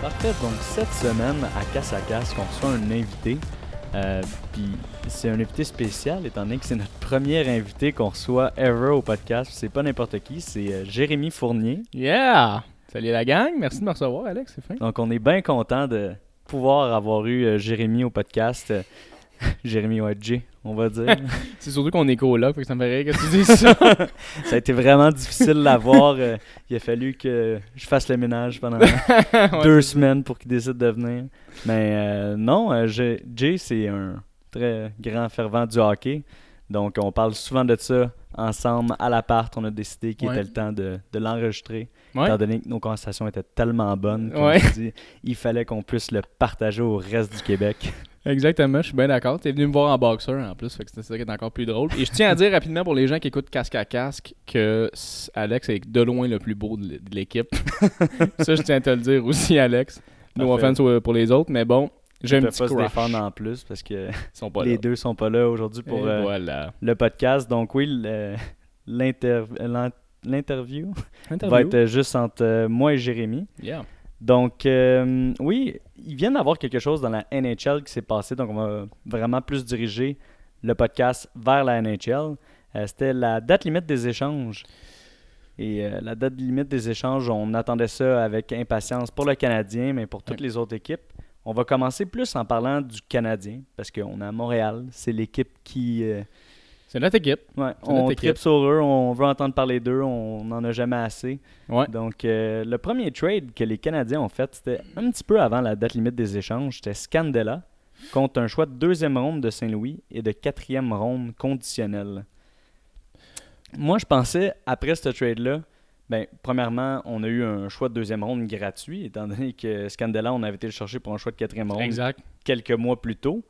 Parfait, donc cette semaine à Casse à Casse, qu'on reçoit un invité. Euh, puis c'est un invité spécial étant donné que c'est notre premier invité qu'on reçoit ever au podcast. C'est pas n'importe qui, c'est euh, Jérémy Fournier. Yeah! Salut la gang, merci de me recevoir Alex, c'est fin. Donc on est bien content de pouvoir avoir eu euh, Jérémy au podcast. Jérémy J, on va dire. C'est surtout qu'on est coloc, que ça me fait rire que tu dises ça. Ça a été vraiment difficile de l'avoir. euh, il a fallu que je fasse le ménage pendant deux semaines pour qu'il décide de venir. Mais euh, non, euh, Jay, c'est un très grand fervent du hockey. Donc, on parle souvent de ça ensemble à l'appart. On a décidé qu'il Ouais. était le temps de, de l'enregistrer. Ouais. Étant donné que nos conversations étaient tellement bonnes, dis, il fallait qu'on puisse le partager au reste du Québec. Exactement, je suis bien d'accord. T'es venu me voir en boxeur en plus, fait que c'est ça qui est encore plus drôle. Et je tiens à dire rapidement pour les gens qui écoutent casque à casque que Alex est de loin le plus beau de l'équipe. ça, je tiens à te le dire aussi, Alex. No offense pour les autres, mais bon, j'ai ne un petit pas se crush. défendre en plus parce que Ils sont pas les là. deux sont pas là aujourd'hui pour euh, voilà. le podcast. Donc oui, l'interview va être juste entre euh, moi et Jérémy. Yeah. Donc euh, oui, il vient d'avoir quelque chose dans la NHL qui s'est passé. Donc on va vraiment plus diriger le podcast vers la NHL. Euh, C'était la date limite des échanges. Et euh, la date limite des échanges, on attendait ça avec impatience pour le Canadien, mais pour toutes les autres équipes. On va commencer plus en parlant du Canadien, parce qu'on est à Montréal. C'est l'équipe qui... C'est notre équipe. Ouais, on tripe sur eux, on veut entendre parler d'eux, on n'en a jamais assez. Ouais. Donc, euh, le premier trade que les Canadiens ont fait, c'était un petit peu avant la date limite des échanges. C'était Scandella contre un choix de deuxième ronde de Saint-Louis et de quatrième ronde conditionnel. Moi, je pensais, après ce trade-là, ben, premièrement, on a eu un choix de deuxième ronde gratuit, étant donné que Scandella, on avait été le chercher pour un choix de quatrième ronde Exact. quelques mois plus tôt.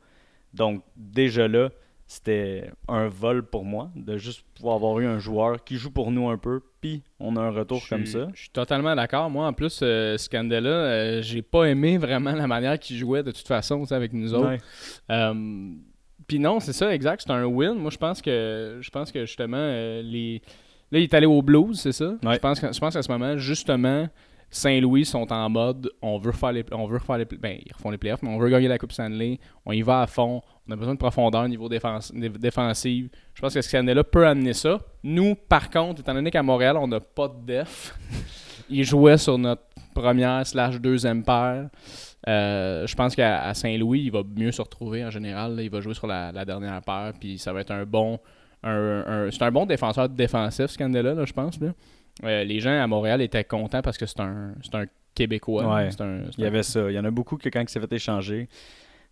Donc, déjà là, c'était un vol pour moi de juste pouvoir avoir eu un joueur qui joue pour nous un peu, puis on a un retour comme ça. Je suis totalement d'accord. Moi, en plus, euh, Scandella, euh, j'ai pas aimé vraiment la manière qu'il jouait de toute façon avec nous autres. Ouais. Euh, Puis non, c'est ça, exact. C'est un win. Moi, je pense que je pense que justement, euh, les... là, il est allé au Blues, c'est ça? Ouais. Je pense que- je pense qu'à ce moment, justement, Saint-Louis sont en mode on veut refaire les on veut refaire les ben ils refont les playoffs mais on veut gagner la Coupe Stanley on y va à fond on a besoin de profondeur au niveau défense, dé- défensif je pense que ce Scandella peut amener ça nous par contre étant donné qu'à Montréal on n'a pas de def il jouait sur notre première slash deuxième paire euh, je pense qu'à Saint-Louis, il va mieux se retrouver en général. là. Il va jouer sur la, la dernière paire, puis ça va être un bon. Un, un- c'est un bon défenseur défensif, Scandella, là, je pense. Là. Euh, les gens à Montréal étaient contents parce que c'est un, c'est un Québécois. Ouais. Un, Il y avait ça. Il y en a beaucoup que quand il s'est fait échanger,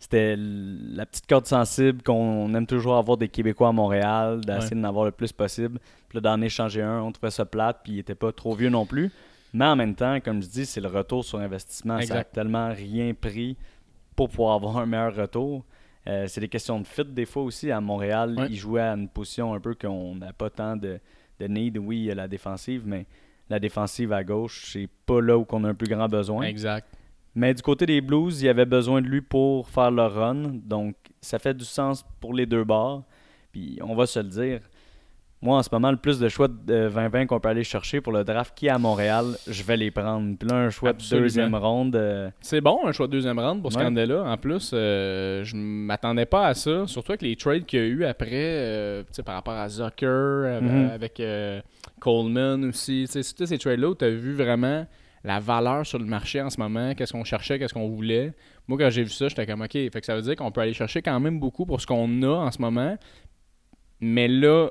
c'était la petite corde sensible qu'on aime toujours avoir des Québécois à Montréal, d'essayer d'en avoir le plus possible. Puis là, d'en échanger un, on trouvait ça plate, puis il était pas trop vieux non plus. Mais en même temps, comme je dis, c'est le retour sur investissement. Ça a Exact. tellement rien pris pour pouvoir avoir un meilleur retour. Euh, c'est des questions de fit des fois aussi. À Montréal, Ouais. il jouait à une position un peu qu'on n'a pas tant de, de need. Oui, il y a la défensive, mais la défensive à gauche, c'est pas là où on a un plus grand besoin. Exact. Mais du côté des Blues, il y avait besoin de lui pour faire le run. Donc, ça fait du sens pour les deux bords. Puis, on va se le dire. Moi, en ce moment, le plus de choix de 20-20 qu'on peut aller chercher pour le draft qui est à Montréal, je vais les prendre. Puis là, un choix Absolument. de deuxième ronde. euh, C'est bon, un choix de deuxième round pour Ouais. Scandella. En plus, euh, je m'attendais pas à ça. Surtout avec les trades qu'il y a eu après, euh, par rapport à Zucker, euh, Mhm. avec euh, Coleman aussi. Tu sais, c'est tous ces trades-là où tu as vu vraiment la valeur sur le marché en ce moment, qu'est-ce qu'on cherchait, qu'est-ce qu'on voulait. Moi, quand j'ai vu ça, j'étais comme, OK, fait que ça veut dire qu'on peut aller chercher quand même beaucoup pour ce qu'on a en ce moment. Mais là,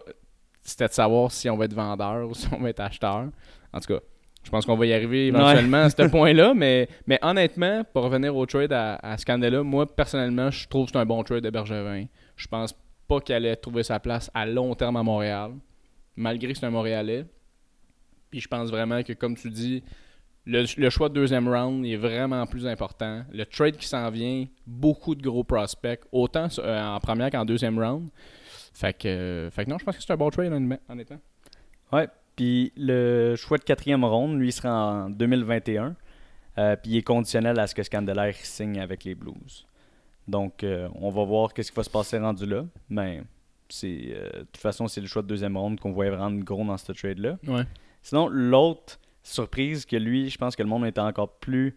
c'était de savoir si on va être vendeur ou si on va être acheteur. En tout cas, je pense qu'on va y arriver éventuellement à ce point-là, mais, mais honnêtement, pour revenir au trade à, à Scandella, moi, personnellement, je trouve que c'est un bon trade de Bergevin. Je pense pas qu'il allait trouver sa place à long terme à Montréal, malgré que c'est un Montréalais. Puis je pense vraiment que, comme tu dis, le, le choix de deuxième round est vraiment plus important. Le trade qui s'en vient, beaucoup de gros prospects, autant euh, en première qu'en deuxième round. Fait que, fait que non, je pense que c'est un bon trade honnêtement-. Ouais. Puis le choix de quatrième ronde, lui, sera en 2021. Euh, puis il est conditionnel à ce que Scandelaire signe avec les Blues. Donc, euh, on va voir qu'est-ce qui va se passer rendu là. Mais c'est, euh, de toute façon, c'est le choix de deuxième ronde qu'on voyait vraiment gros dans ce trade-là. Ouais. Sinon, l'autre surprise que lui, je pense que le monde était encore plus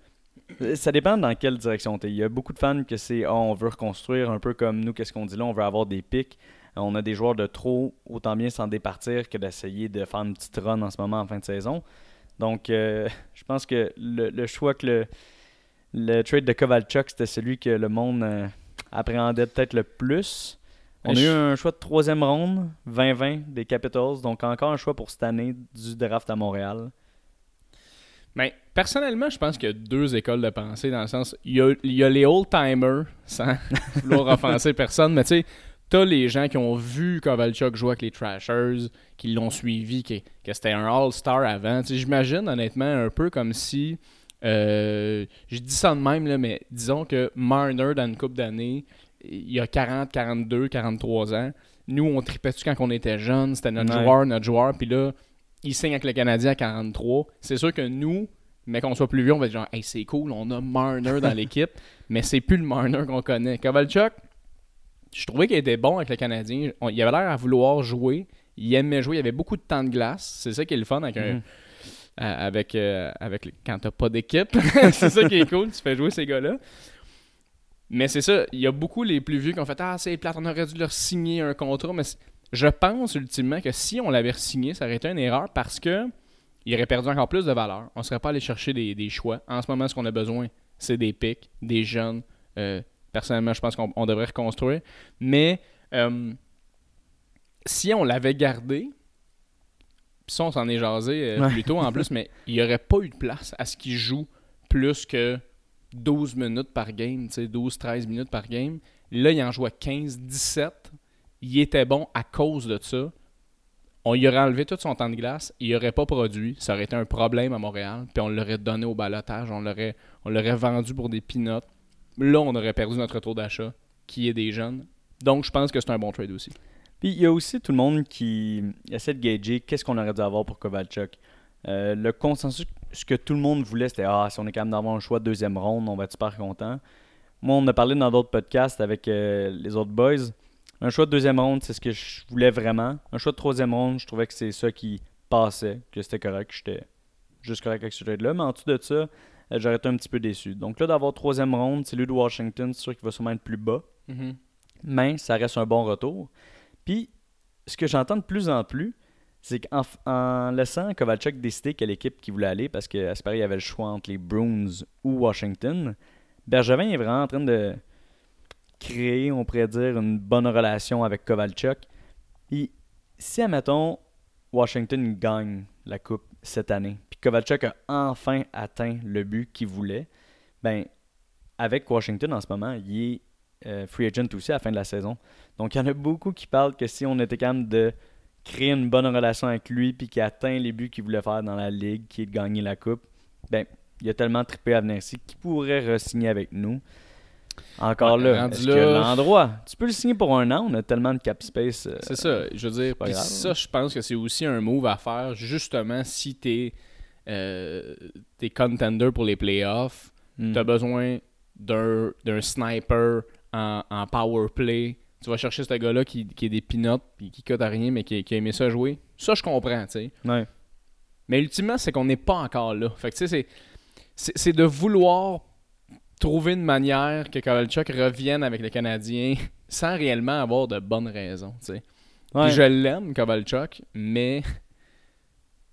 Ça dépend dans quelle direction tu es. Il y a beaucoup de fans que c'est oh, on veut reconstruire un peu comme nous, qu'est-ce qu'on dit là, on veut avoir des pics. On a des joueurs de trop, autant bien s'en départir que d'essayer de faire une petite run en ce moment en fin de saison. Donc, euh, je pense que le, choix que le, le trade de Kovalchuk, c'était celui que le monde euh, appréhendait peut-être le plus. On a eu un choix de troisième ronde, 2020 des Capitals. Donc, encore un choix pour cette année du draft à Montréal. Mais ben, personnellement, je pense qu'il y a deux écoles de pensée dans le sens. Il y a, il y a les old-timers, sans vouloir offenser personne, mais tu sais, t'as les gens qui ont vu Kovalchuk jouer avec les Trashers, qui l'ont suivi, que, que c'était un All-Star avant. J'imagine honnêtement un peu comme si. Euh, je dis ça de même, là, mais disons que Marner, dans une couple d'années, il y a 40, 42, 43 ans. Nous, on tripait dessus quand on était jeunes. C'était notre joueur, notre joueur. Puis là, il signe avec le Canadien à 43. C'est sûr que nous, mais qu'on soit plus vieux, on va dire genre, hey, c'est cool, on a Marner dans l'équipe. mais c'est plus le Marner qu'on connaît. Kovalchuk, je trouvais qu'il était bon avec le Canadien. il avait l'air à vouloir jouer. Il aimait jouer. Il avait beaucoup de temps de glace. C'est ça qui est le fun avec un. Mhm. avec, euh, avec quand t'as pas d'équipe. c'est ça qui est cool, tu fais jouer ces gars-là. Mais c'est ça, il y a beaucoup les plus vieux qui ont fait Ah, c'est plate, on aurait dû leur signer un contrat. Mais je pense ultimement que si on l'avait signé, ça aurait été une erreur parce que il aurait perdu encore plus de valeur. On ne serait pas allé chercher des, choix. En ce moment, ce qu'on a besoin, c'est des pics, des jeunes. Euh, personnellement, je pense qu'on devrait reconstruire. Mais euh, si on l'avait gardé, puis ça, on s'en est jasé euh, plus tôt en plus, mais il n'y aurait pas eu de place à ce qu'il joue plus que 12 minutes par game, 12-13 minutes par game. Là, il en jouait 15-17. Il était bon à cause de ça. On y aurait enlevé tout son temps de glace, il n'aurait pas produit. Ça aurait été un problème à Montréal. Puis on l'aurait donné au balotage, on l'aurait, vendu pour des peanuts. Là, on aurait perdu notre taux d'achat, qui est des jeunes. Donc, je pense que c'est un bon trade aussi. Puis, il y a aussi tout le monde qui essaie de gager qu'est-ce qu'on aurait dû avoir pour Kovalchuk. Euh, le consensus, ce que tout le monde voulait, c'était Ah, si on est capable d'avoir un choix de deuxième ronde, on va être super content. Moi, on a parlé dans d'autres podcasts avec euh, les autres boys. Un choix de deuxième ronde, c'est ce que je voulais vraiment. Un choix de troisième ronde, je trouvais que c'est ça qui passait, que c'était correct, que j'étais juste correct avec ce trade-là. Mais en dessous de ça, euh, j'aurais été un petit peu déçu. Donc là, d'avoir troisième ronde, c'est lui de Washington, c'est sûr qu'il va sûrement être plus bas. Mm-hmm. Mais ça reste un bon retour. Puis, ce que j'entends de plus en plus, c'est qu'en en laissant Kovalchuk décider quelle équipe qu'il voulait aller, parce qu'à ce il y avait le choix entre les Bruins ou Washington, Bergevin est vraiment en train de créer, on pourrait dire, une bonne relation avec Kovalchuk. Et si, admettons, Washington gagne la Coupe cette année, puis Kovalchuk a enfin atteint le but qu'il voulait, ben avec Washington en ce moment, il est euh, free agent aussi à la fin de la saison. Donc il y en a beaucoup qui parlent que si on était capable de créer une bonne relation avec lui puis qu'il atteint les buts qu'il voulait faire dans la ligue, qui est de gagner la coupe, ben il a tellement trippé à venir ici qu'il pourrait re-signer avec nous. Encore là, est-ce que l'endroit, tu peux le signer pour un an, on a tellement de cap space. Euh, c'est ça, je veux dire, ça, je pense que c'est aussi un move à faire, justement, si t'es euh, es contender pour les playoffs, hmm. t'as besoin d'un sniper en, en, power play. Tu vas chercher ce gars-là qui, qui est des peanuts puis qui cote à rien, mais qui, qui a aimé ça jouer. Ça, je comprends, tu sais. Ouais. Mais ultimement, c'est qu'on n'est pas encore là. Fait que, tu sais, c'est de vouloir trouver une manière que Kovalchuk revienne avec les Canadiens sans réellement avoir de bonnes raisons. sais. je l'aime, Kovalchuk, mais.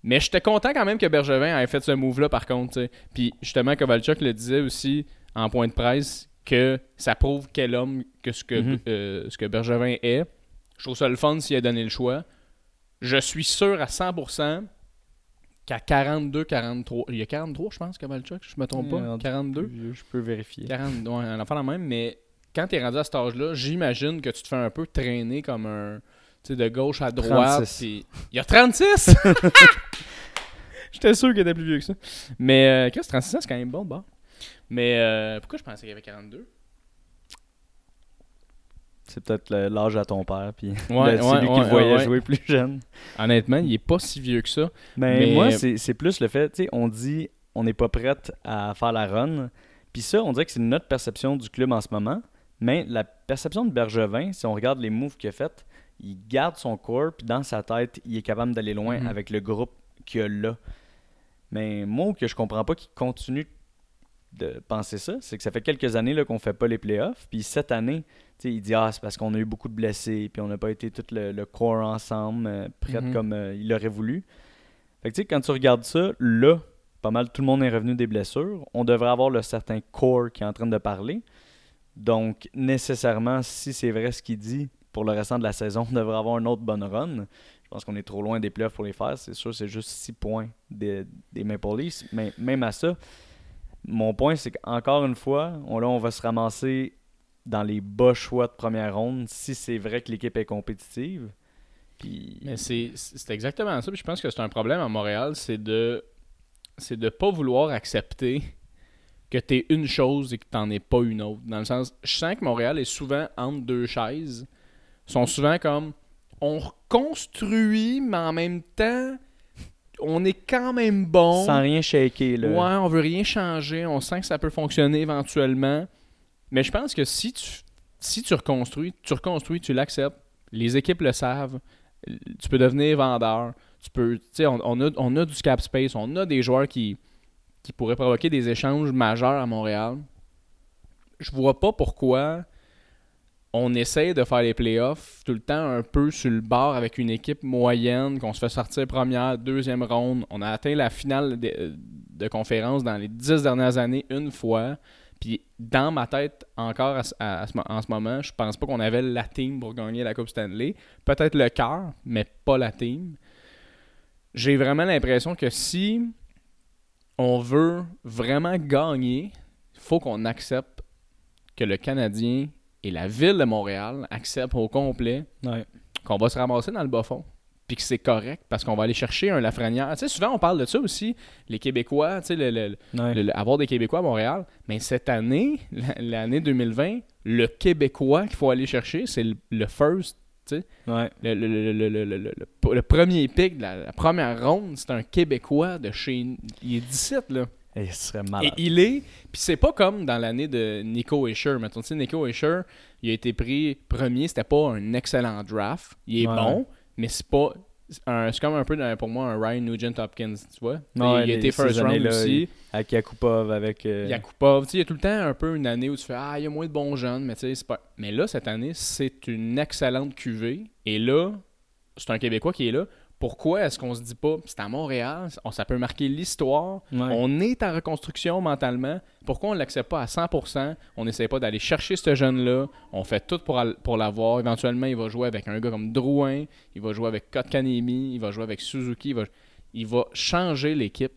Mais j'étais content quand même que Bergevin ait fait ce move-là, par contre. Puis justement, Kovalchuk le disait aussi en point de presse que ça prouve quel homme que ce que, mm-hmm. euh, ce que Bergevin est. Je trouve ça le fun s'il a donné le choix. Je suis sûr à 100% qu'à 42, 43. Il y a 43, je pense, Kavalchuk, je me trompe pas. 42. Je, peux vérifier. 40, ouais, un enfant la même, mais quand tu es rendu à cet âge-là, j'imagine que tu te fais un peu traîner comme un. Tu sais, de gauche à droite. Il y a 36 J'étais sûr qu'il était plus vieux que ça. Mais, euh, qu'est-ce 36 c'est quand même bon, bon. Mais, euh, pourquoi je pensais qu'il y avait 42 c'est peut-être l'âge à ton père, puis ouais, c'est lui qui voyait jouer plus jeune. Honnêtement, il est pas si vieux que ça. Mais, moi, c'est plus le fait, tu sais, on dit on n'est pas prête à faire la run. Puis ça, on dirait que c'est notre perception du club en ce moment. Mais la perception de Bergevin, si on regarde les moves qu'il a fait, il garde son corps, puis dans sa tête, il est capable d'aller loin mm-hmm. avec le groupe qu'il a là. Mais moi, que je comprends pas qu'il continue de penser ça, c'est que ça fait quelques années là, qu'on fait pas les playoffs. Puis cette année, il dit Ah, c'est parce qu'on a eu beaucoup de blessés, puis on n'a pas été tout le, le corps ensemble, euh, prêt Mhm. comme euh, il aurait voulu. Fait que tu sais, quand tu regardes ça, là, pas mal tout le monde est revenu des blessures. On devrait avoir le certain core qui est en train de parler. Donc, nécessairement, si c'est vrai ce qu'il dit pour le restant de la saison, on devrait avoir une autre bonne run. Je pense qu'on est trop loin des playoffs pour les faire. C'est sûr, c'est juste 6 points des, des Maple Leafs. Mais même à ça, mon point, c'est qu'encore une fois, on, là, on va se ramasser dans les bas choix de première ronde si c'est vrai que l'équipe est compétitive. Mais c'est exactement ça. Je pense que c'est un problème à Montréal, c'est de c'est de pas vouloir accepter que t'es une chose et que t'en es pas une autre. Dans le sens, je sens que Montréal est souvent entre deux chaises. Ils sont souvent comme on reconstruit, mais en même temps, on est quand même bon. sans rien shaker, là. Ouais, on veut rien changer. On sent que ça peut fonctionner éventuellement. Mais je pense que si tu, si tu reconstruis, tu reconstruis, tu l'acceptes. Les équipes le savent. Tu peux devenir vendeur. Tu peux, tu sais, on, on a, on a du cap space. On a des joueurs qui, qui pourraient provoquer des échanges majeurs à Montréal. Je vois pas pourquoi on essaie de faire les playoffs tout le temps un peu sur le bord avec une équipe moyenne, qu'on se fait sortir première, deuxième ronde. On a atteint la finale de, de conférence dans les dix dernières années une fois. Puis dans ma tête, encore en ce moment, je pense pas qu'on avait la team pour gagner la Coupe Stanley. Peut-être le cœur, mais pas la team. J'ai vraiment l'impression que si on veut vraiment gagner, il faut qu'on accepte que le Canadien et la ville de Montréal acceptent au complet Ouais. qu'on va se ramasser dans le bas fond. Puis que c'est correct parce qu'on va aller chercher un Lafrenière. Tu sais, souvent on parle de ça aussi, les Québécois, tu sais, le- le- Ouais. le- le- avoir des Québécois à Montréal. Mais cette année, la- l'année 2020, le Québécois qu'il faut aller chercher, c'est le, first, Ouais. le, le- le- le- le- le- le- le premier pick de la, la première ronde, c'est un Québécois de chez. Il est 17, là. Et ce serait Et il est. Puis c'est pas comme dans l'année de Nico Escher. Mettons, tu sais, Nico Escher, il a été pris premier. C'était pas un excellent draft. Il est Ouais. bon, mais c'est pas. c'est comme un peu pour moi un Ryan Nugent Hopkins, tu vois. Ouais, il a été first round aussi. Avec Yakupov, avec. euh, Yakupov, tu sais, il y a tout le temps un peu une année où tu fais Ah, il y a moins de bons jeunes, mais tu sais, c'est pas. Mais là, cette année, c'est une excellente cuvée. Et là, c'est un Québécois qui est là. Pourquoi est-ce qu'on se dit pas, c'est à Montréal, on- ça peut marquer l'histoire, Ouais. on est en reconstruction mentalement. Pourquoi on ne l'accepte pas à 100%? On n'essaie pas d'aller chercher ce jeune-là. On fait tout pour, l'avoir. Éventuellement, il va jouer avec un gars comme Drouin. Il va jouer avec Kotkanemi. Il va jouer avec Suzuki. Il va, il va changer l'équipe.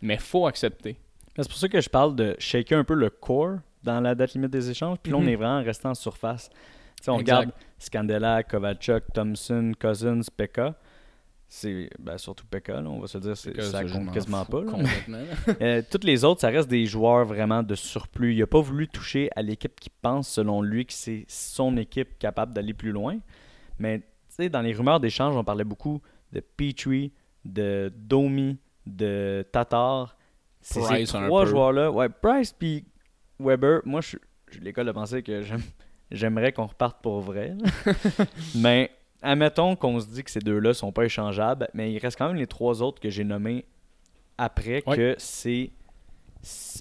Mais faut accepter. C'est pour ça que je parle de shaker un peu le core dans la date limite des échanges. Puis là, on Mhm. est vraiment resté en surface. Tu sais, on Exact. regarde Scandella, Kovalchuk, Thompson, Cousins, Pekka. C'est ben, surtout Pekka, on va se dire, ça compte m'en quasiment pas. Euh, toutes les autres, ça reste des joueurs vraiment de surplus. Il n'a pas voulu toucher à l'équipe qui pense, selon lui, que c'est son équipe capable d'aller plus loin. Mais dans les rumeurs d'échange, on parlait beaucoup de Petrie, de Domi, de Tatar. C'est ces trois joueurs-là. Ouais, Price puis Weber. Moi, je j'ai l'école de penser que j'aime- j'aimerais qu'on reparte pour vrai. mais admettons qu'on se dit que ces deux-là sont pas échangeables, mais il reste quand même les trois autres que j'ai nommés après Ouais. que c'est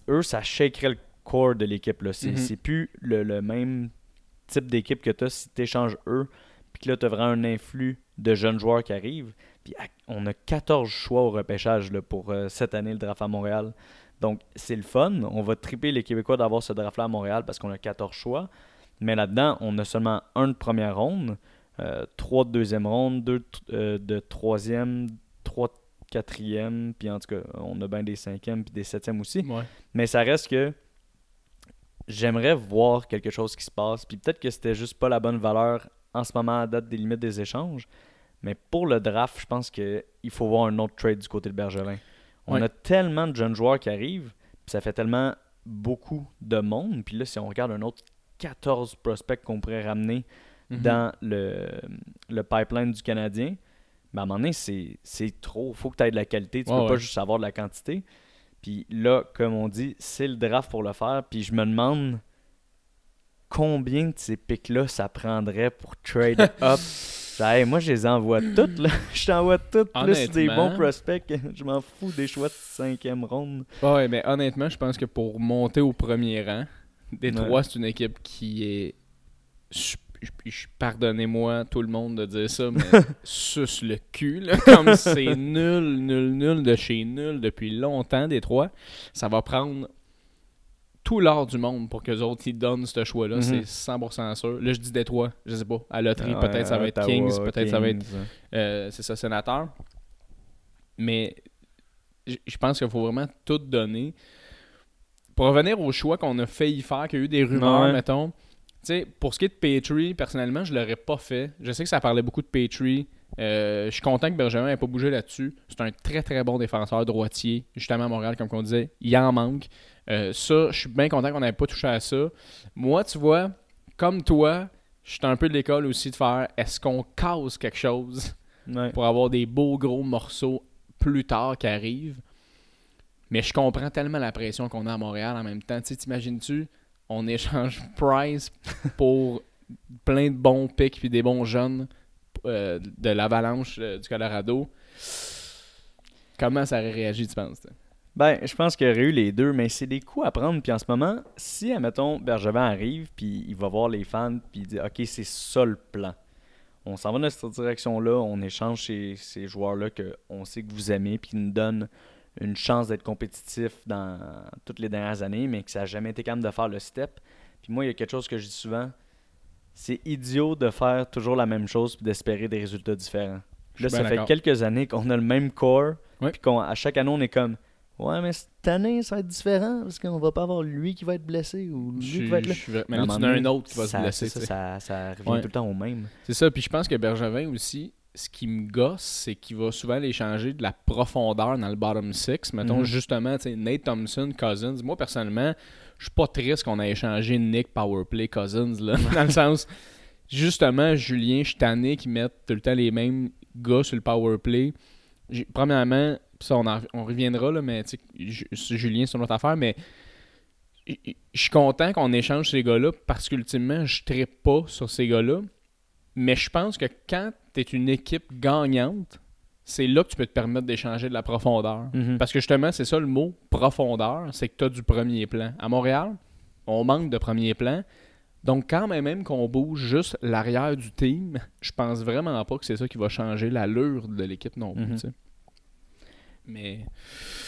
eux ça shakerait le core de l'équipe là. C'est c'est plus le, le même type d'équipe que tu as si tu échanges eux puis que là tu as vraiment un influx de jeunes joueurs qui arrivent puis on a 14 choix au repêchage là, pour euh, cette année le draft à Montréal. Donc c'est le fun. On va triper les Québécois d'avoir ce draft là à Montréal parce qu'on a 14 choix. Mais là-dedans on a seulement un de première ronde euh, trois de deuxième ronde, deux de, euh, de troisième, trois de quatrième, puis en tout cas, on a bien des cinquièmes puis des septièmes aussi. Ouais. Mais ça reste que j'aimerais voir quelque chose qui se passe, puis peut-être que c'était juste pas la bonne valeur en ce moment à date des limites des échanges. Mais pour le draft, je pense qu'il faut voir un autre trade du côté de Bergelin. On Ouais. a tellement de jeunes joueurs qui arrivent, puis ça fait tellement beaucoup de monde. Puis là, si on regarde un autre 14 prospects qu'on pourrait ramener Mhm. dans le, le pipeline du Canadien, ben à un moment donné, c'est c'est trop. Il faut que tu aies de la qualité. Tu Ouais, peux pas juste avoir de la quantité. Puis là, comme on dit, c'est le draft pour le faire. Puis je me demande combien de ces pics-là ça prendrait pour trade up. Hey, moi, je les envoie toutes, là. Je t'envoie toutes, plus des bons prospects. Je m'en fous des choix de cinquième ronde. Ouais, mais honnêtement, je pense que pour monter au premier rang, Détroit, Ouais. c'est une équipe qui est. Pardonnez-moi, tout le monde, de dire ça, mais suce le cul, là, comme c'est nul, nul, nul de chez nul depuis longtemps, Détroit. Ça va prendre tout l'or du monde pour que les autres ils donnent ce choix-là, Mhm. c'est 100% sûr. Là, je dis Détroit, je sais pas. À loterie, peut-être ça va être Kings, peut-être ça va être Kings. euh, c'est ça, sénateur. Mais je pense qu'il faut vraiment tout donner. Pour revenir au choix qu'on a failli faire, qu'il y a eu des rumeurs, Ouais. mettons. Tu sais, pour ce qui est de Petrie, personnellement, je l'aurais pas fait. Je sais que ça parlait beaucoup de Petrie. Euh, je suis content que Bergeron n'ait pas bougé là-dessus. C'est un très très bon défenseur droitier. Justement à Montréal, comme on disait, il en manque. Euh, ça, je suis bien content qu'on n'ait pas touché à ça. Moi, tu vois, comme toi, je suis un peu de l'école aussi de faire est-ce qu'on cause quelque chose Ouais. pour avoir des beaux gros morceaux plus tard qui arrivent? Mais je comprends tellement la pression qu'on a à Montréal en même temps. Tu sais, t'imagines-tu, on échange Price pour plein de bons picks puis des bons jeunes euh, de l'Avalanche euh, du Colorado. Comment ça aurait réagi, tu penses? Ben, je pense qu'il y aurait eu les deux, mais c'est des coups à prendre. Puis en ce moment, si, admettons, Bergevin arrive, puis il va voir les fans, puis il dit Ok, c'est ça le plan. On s'en va dans cette direction-là, on échange ces, ces joueurs-là qu'on sait que vous aimez, puis qui nous donnent une chance d'être compétitif dans toutes les dernières années, mais que ça n'a jamais été capable de faire le step. Puis moi, il y a quelque chose que je dis souvent c'est idiot de faire toujours la même chose puis d'espérer des résultats différents. Là, ça fait quelques années qu'on a le même corps, Ouais. puis qu'à chaque année, on est comme Ouais, mais cette année, ça va être différent parce qu'on va pas avoir lui qui va être blessé ou lui Je qui va être là. je Mais là, un tu as un autre qui va ça, se blesser. Ça, sais. ça, ça revient Ouais. tout le temps au même. C'est ça, puis je pense que Bergevin aussi, ce qui me gosse, c'est qu'il va souvent aller changer de la profondeur dans le bottom six. Mettons Mhm. justement, tu sais, Nate Thompson, Cousins. Moi, personnellement, je suis pas triste qu'on ait échangé Nick Powerplay Cousins, là, dans le sens, justement, Julien, je suis tanné qu'ils mettent tout le temps les mêmes gars sur le Powerplay. Premièrement, ça, on, en- on reviendra, là, mais tu sais, Ju- Julien, c'est une autre affaire, mais je je suis content qu'on échange ces gars-là parce qu'ultimement, je ne pas sur ces gars-là. Mais je pense que quand tu es une équipe gagnante, c'est là que tu peux te permettre d'échanger de la profondeur. Mhm. Parce que justement, c'est ça le mot profondeur, c'est que tu as du premier plan. À Montréal, on manque de premier plan. Donc, quand même, même qu'on bouge juste l'arrière du team, je pense vraiment pas que c'est ça qui va changer l'allure de l'équipe non plus. Mhm. Mais.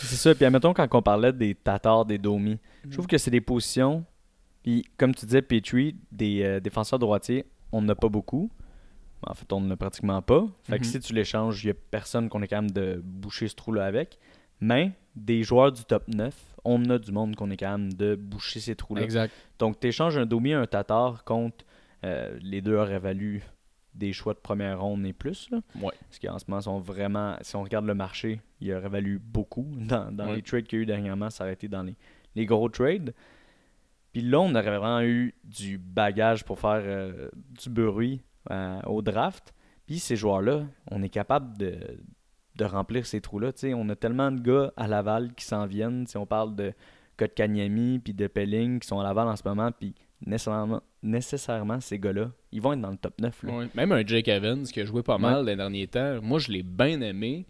C'est ça. Puis admettons, quand on parlait des Tatars, des Domi, je trouve que c'est des positions. Puis comme tu disais, Petrie, des euh, défenseurs droitiers, on n'en a pas beaucoup. En fait, on n'en a pratiquement pas. Fait que Mhm. si tu l'échanges, il n'y a personne qu'on est capable de boucher ce trou-là avec. Mais des joueurs du top 9, on a du monde qu'on est capable de boucher ces trous-là. Exact. Donc, tu échanges un Domi et un Tatar contre euh, les deux auraient valu des choix de première ronde et plus. Là. Ouais. Parce qu'en ce moment, sont vraiment. Si on regarde le marché, il aurait valu beaucoup. Dans, dans Ouais. les trades qu'il y a eu dernièrement, ça aurait été dans les, les gros trades. Puis là, on aurait vraiment eu du bagage pour faire euh, du bruit euh, au draft. Puis ces joueurs-là, on est capable de, de remplir ces trous-là. On a tellement de gars à Laval qui s'en viennent. Si on parle de Kotkaniemi puis de Pelling qui sont à Laval en ce moment, puis nécessairement, nécessairement ces gars-là, ils vont être dans le top 9. Là. Ouais. Même un Jake Evans qui a joué pas mal les derniers temps, moi je l'ai bien aimé.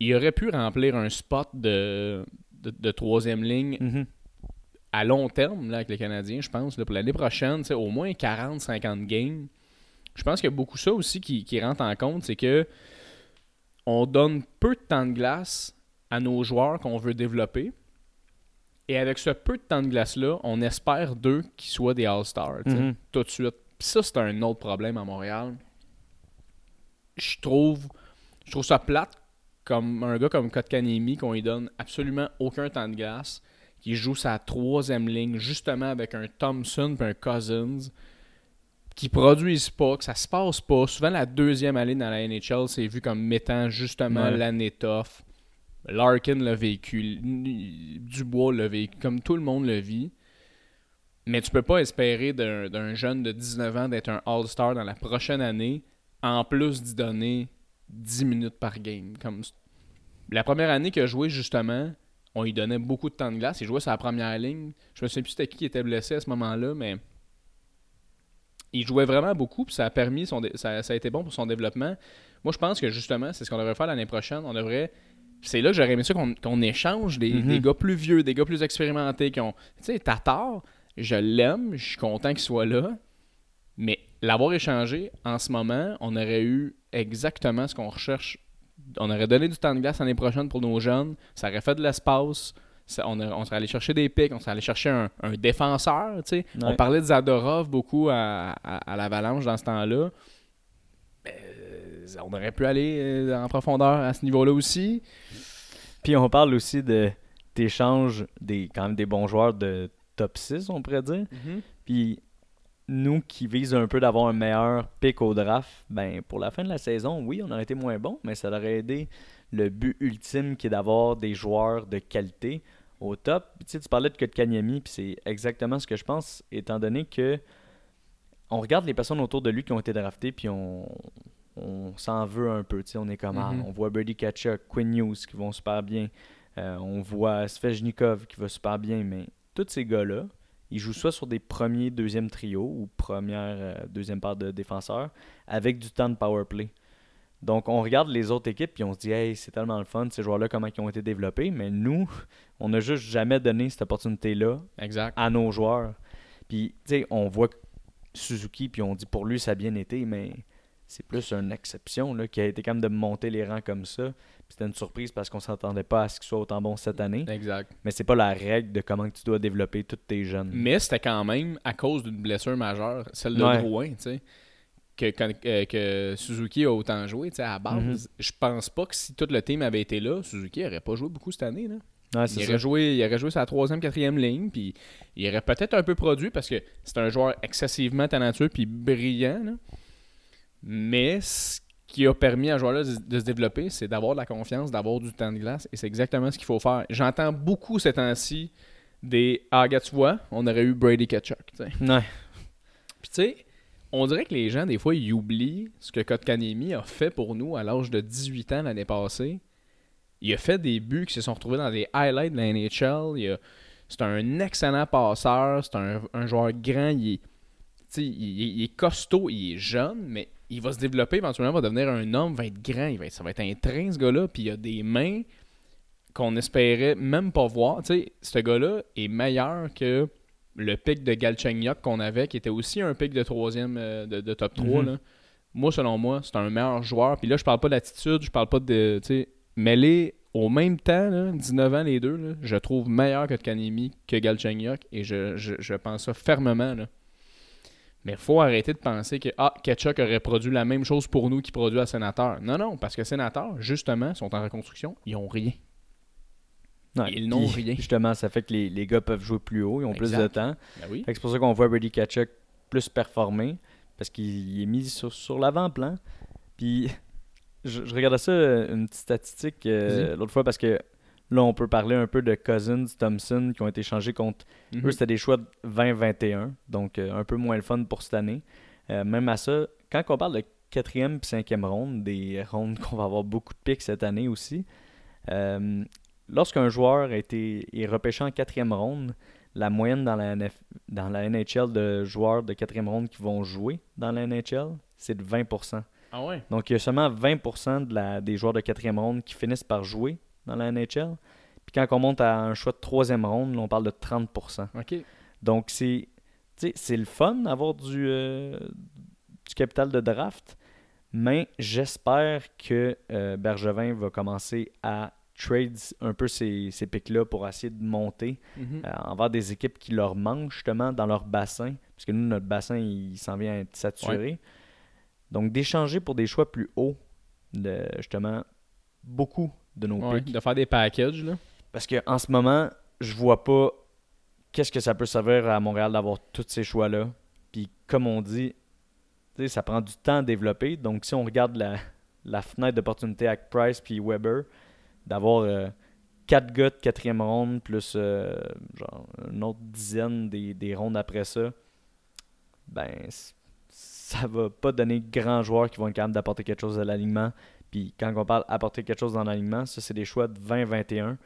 Il aurait pu remplir un spot de, de, de troisième ligne Mhm. à long terme là, avec les Canadiens, je pense. là, pour l'année prochaine, au moins 40-50 games. Je pense qu'il y a beaucoup ça aussi qui, qui rentre en compte, c'est que on donne peu de temps de glace à nos joueurs qu'on veut développer. Et avec ce peu de temps de glace-là, on espère d'eux qu'ils soient des All-Stars. Mhm. Tout de suite. Puis ça, c'est un autre problème à Montréal. Je trouve, je trouve ça plate comme un gars comme Kotkaniemi qu'on lui donne absolument aucun temps de glace, qui joue sa troisième ligne justement avec un Thompson et un Cousins qui produisent pas, que ça se passe pas. Souvent la deuxième année dans la NHL, c'est vu comme mettant justement Ouais. l'année tough. Larkin l'a vécu, Dubois l'a vécu, comme tout le monde le vit. Mais tu peux pas espérer d'un jeune de 19 ans d'être un All-Star dans la prochaine année, en plus d'y donner 10 minutes par game. Comme la première année qu'il a joué, justement, on lui donnait beaucoup de temps de glace. Il jouait sur la première ligne. Je me souviens plus c'était qui qui était blessé à ce moment-là, mais il jouait vraiment beaucoup, puis ça a permis son ça, ça a été bon pour son développement. Moi, je pense que justement, c'est ce qu'on devrait faire l'année prochaine. On devrait. C'est là que j'aurais aimé ça qu'on échange des, Mhm. des gars plus vieux, des gars plus expérimentés qui ont. Tu sais, Tatar, je l'aime, je suis content qu'il soit là. Mais l'avoir échangé en ce moment, on aurait eu exactement ce qu'on recherche. On aurait donné du temps de glace l'année prochaine pour nos jeunes. Ça aurait fait de l'espace. Ça- on, a- on serait allé chercher des pics, on serait allé chercher un, un défenseur. On parlait de Zadorov beaucoup à, à- à l'Avalanche dans ce temps-là. Euh, on aurait pu aller euh, en profondeur à ce niveau-là aussi. Puis on parle aussi de t'échanges des quand même des bons joueurs de top 6, on pourrait dire. Puis nous qui visent un peu d'avoir un meilleur pick au draft, ben pour la fin de la saison, oui, on aurait été moins bon, mais ça aurait aidé le but ultime qui est d'avoir des joueurs de qualité au top. Puis, tu sais, tu parlais de Kotkaniemi, puis c'est exactement ce que je pense, étant donné que on regarde les personnes autour de lui qui ont été draftées, puis on, on s'en veut un peu. tu sais, On est comme, ah, Mhm. on voit Brady Kachuk, Quinn Hughes qui vont super bien. Euh, on voit Svejnikov qui va super bien, mais tous ces gars-là, ils jouent soit sur des premiers, deuxième trio ou première, euh, deuxième paire de défenseurs avec du temps de power play. Donc, on regarde les autres équipes puis on se dit, hey, c'est tellement le fun, ces joueurs-là, comment ils ont été développés. Mais nous, on n'a juste jamais donné cette opportunité-là à nos joueurs. Puis, tu sais, on voit Suzuki, puis on dit pour lui, ça a bien été, mais c'est plus une exception là, qui a été capable de monter les rangs comme ça. Puis C'était une surprise parce qu'on s'attendait pas à ce qu'il soit autant bon cette année. Exact. Mais c'est pas la règle de comment tu dois développer tous tes jeunes. Mais c'était quand même à cause d'une blessure majeure, celle de Ouais. Drouin, tu sais, que, euh, que Suzuki a autant joué. À base, Mhm. je pense pas que si tout le team avait été là, Suzuki aurait pas joué beaucoup cette année. Là. Ouais, Il aurait, joué, il aurait joué sa troisième, quatrième ligne, puis il aurait peut-être un peu produit parce que c'est un joueur excessivement talentueux puis brillant. là. Mais ce qui a permis à ce joueur-là de, de se développer, c'est d'avoir de la confiance, d'avoir du temps de glace, et c'est exactement ce qu'il faut faire. J'entends beaucoup ces temps-ci des Ah, gars, tu vois, on aurait eu Brady Ketchuk. Ouais. Puis tu sais, on dirait que les gens, des fois, ils oublient ce que Kotkaniemi a fait pour nous à l'âge de 18 ans l'année passée. Il a fait des buts qui se sont retrouvés dans des highlights de la NHL. Il a- C'est un excellent passeur. C'est un, joueur grand. Il est, il, est- il costaud. Il est jeune, mais il va se développer éventuellement. Il va devenir un homme. va être grand. Il va être- ça va être un train, ce gars-là. Puis il a des mains qu'on espérait même pas voir. Ce gars-là est meilleur que le pic de Galchenyuk qu'on avait, qui était aussi un pic de troisième euh, de, de top 3. Mhm. là. Moi, selon moi, c'est un meilleur joueur. Puis là, je parle pas d'attitude, je parle pas de. mêler au même temps, là, 19 ans les deux, là, je trouve meilleur que Kanemi, que Galchenyuk. Et je, je, je pense ça fermement. Là. Mais il faut arrêter de penser que ah, Ketchuk aurait produit la même chose pour nous qu'il produit à Sénateur. Non, non, parce que Sénateur, justement, sont en reconstruction, ils ont rien. Ouais, Ils n'ont rien. Justement, ça fait que les, les gars peuvent jouer plus haut, ils ont plus de temps. Ben oui. C'est pour ça qu'on voit Brady Kachuk plus performer parce qu'il est mis sur, sur l'avant-plan. Puis je, je regardais ça, euh, une petite statistique euh, l'autre fois parce que là, on peut parler un peu de Cousins, Thompson qui ont été changés contre. Mhm. Eux, c'était des choix de 20-21, donc euh, un peu moins le fun pour cette année. Euh, même à ça, quand on parle de quatrième et cinquième ronde, des rondes qu'on va avoir beaucoup de pics cette année aussi, euh, lorsqu'un joueur a été, est repêché en quatrième ronde, la moyenne dans la, NF dans la NHL de joueurs de quatrième ronde qui vont jouer dans la NHL, c'est de 20%. Ah ouais? Donc, il y a seulement 20% de la, des joueurs de quatrième ronde qui finissent par jouer dans la NHL. Puis quand on monte à un choix de troisième ronde, on parle de 30%. OK. Donc, c'est c'est le fun d'avoir du, euh, du capital de draft, mais j'espère que euh, Bergevin va commencer à trade un peu ces, ces pics-là pour essayer de monter euh, envers des équipes qui leur manquent justement dans leur bassin, parce que nous, notre bassin, il s'en vient à être saturé. Donc, d'échanger pour des choix plus hauts, de, justement, beaucoup de nos Ouais, pics. de faire des packages, là. Parce qu'en ce moment, je vois pas qu'est-ce que ça peut servir à Montréal d'avoir tous ces choix-là. Puis comme on dit, ça prend du temps à développer. Donc si on regarde la, la fenêtre d'opportunité avec Price puis Weber, d'avoir euh, quatre gars de quatrième ronde plus euh, genre une autre dizaine des, des rondes après ça, ben ça va pas donner grand joueurs qui vont être capables d'apporter quelque chose à l'alignement. Puis quand on parle apporter quelque chose dans l'alignement, ça c'est des choix de 20-21.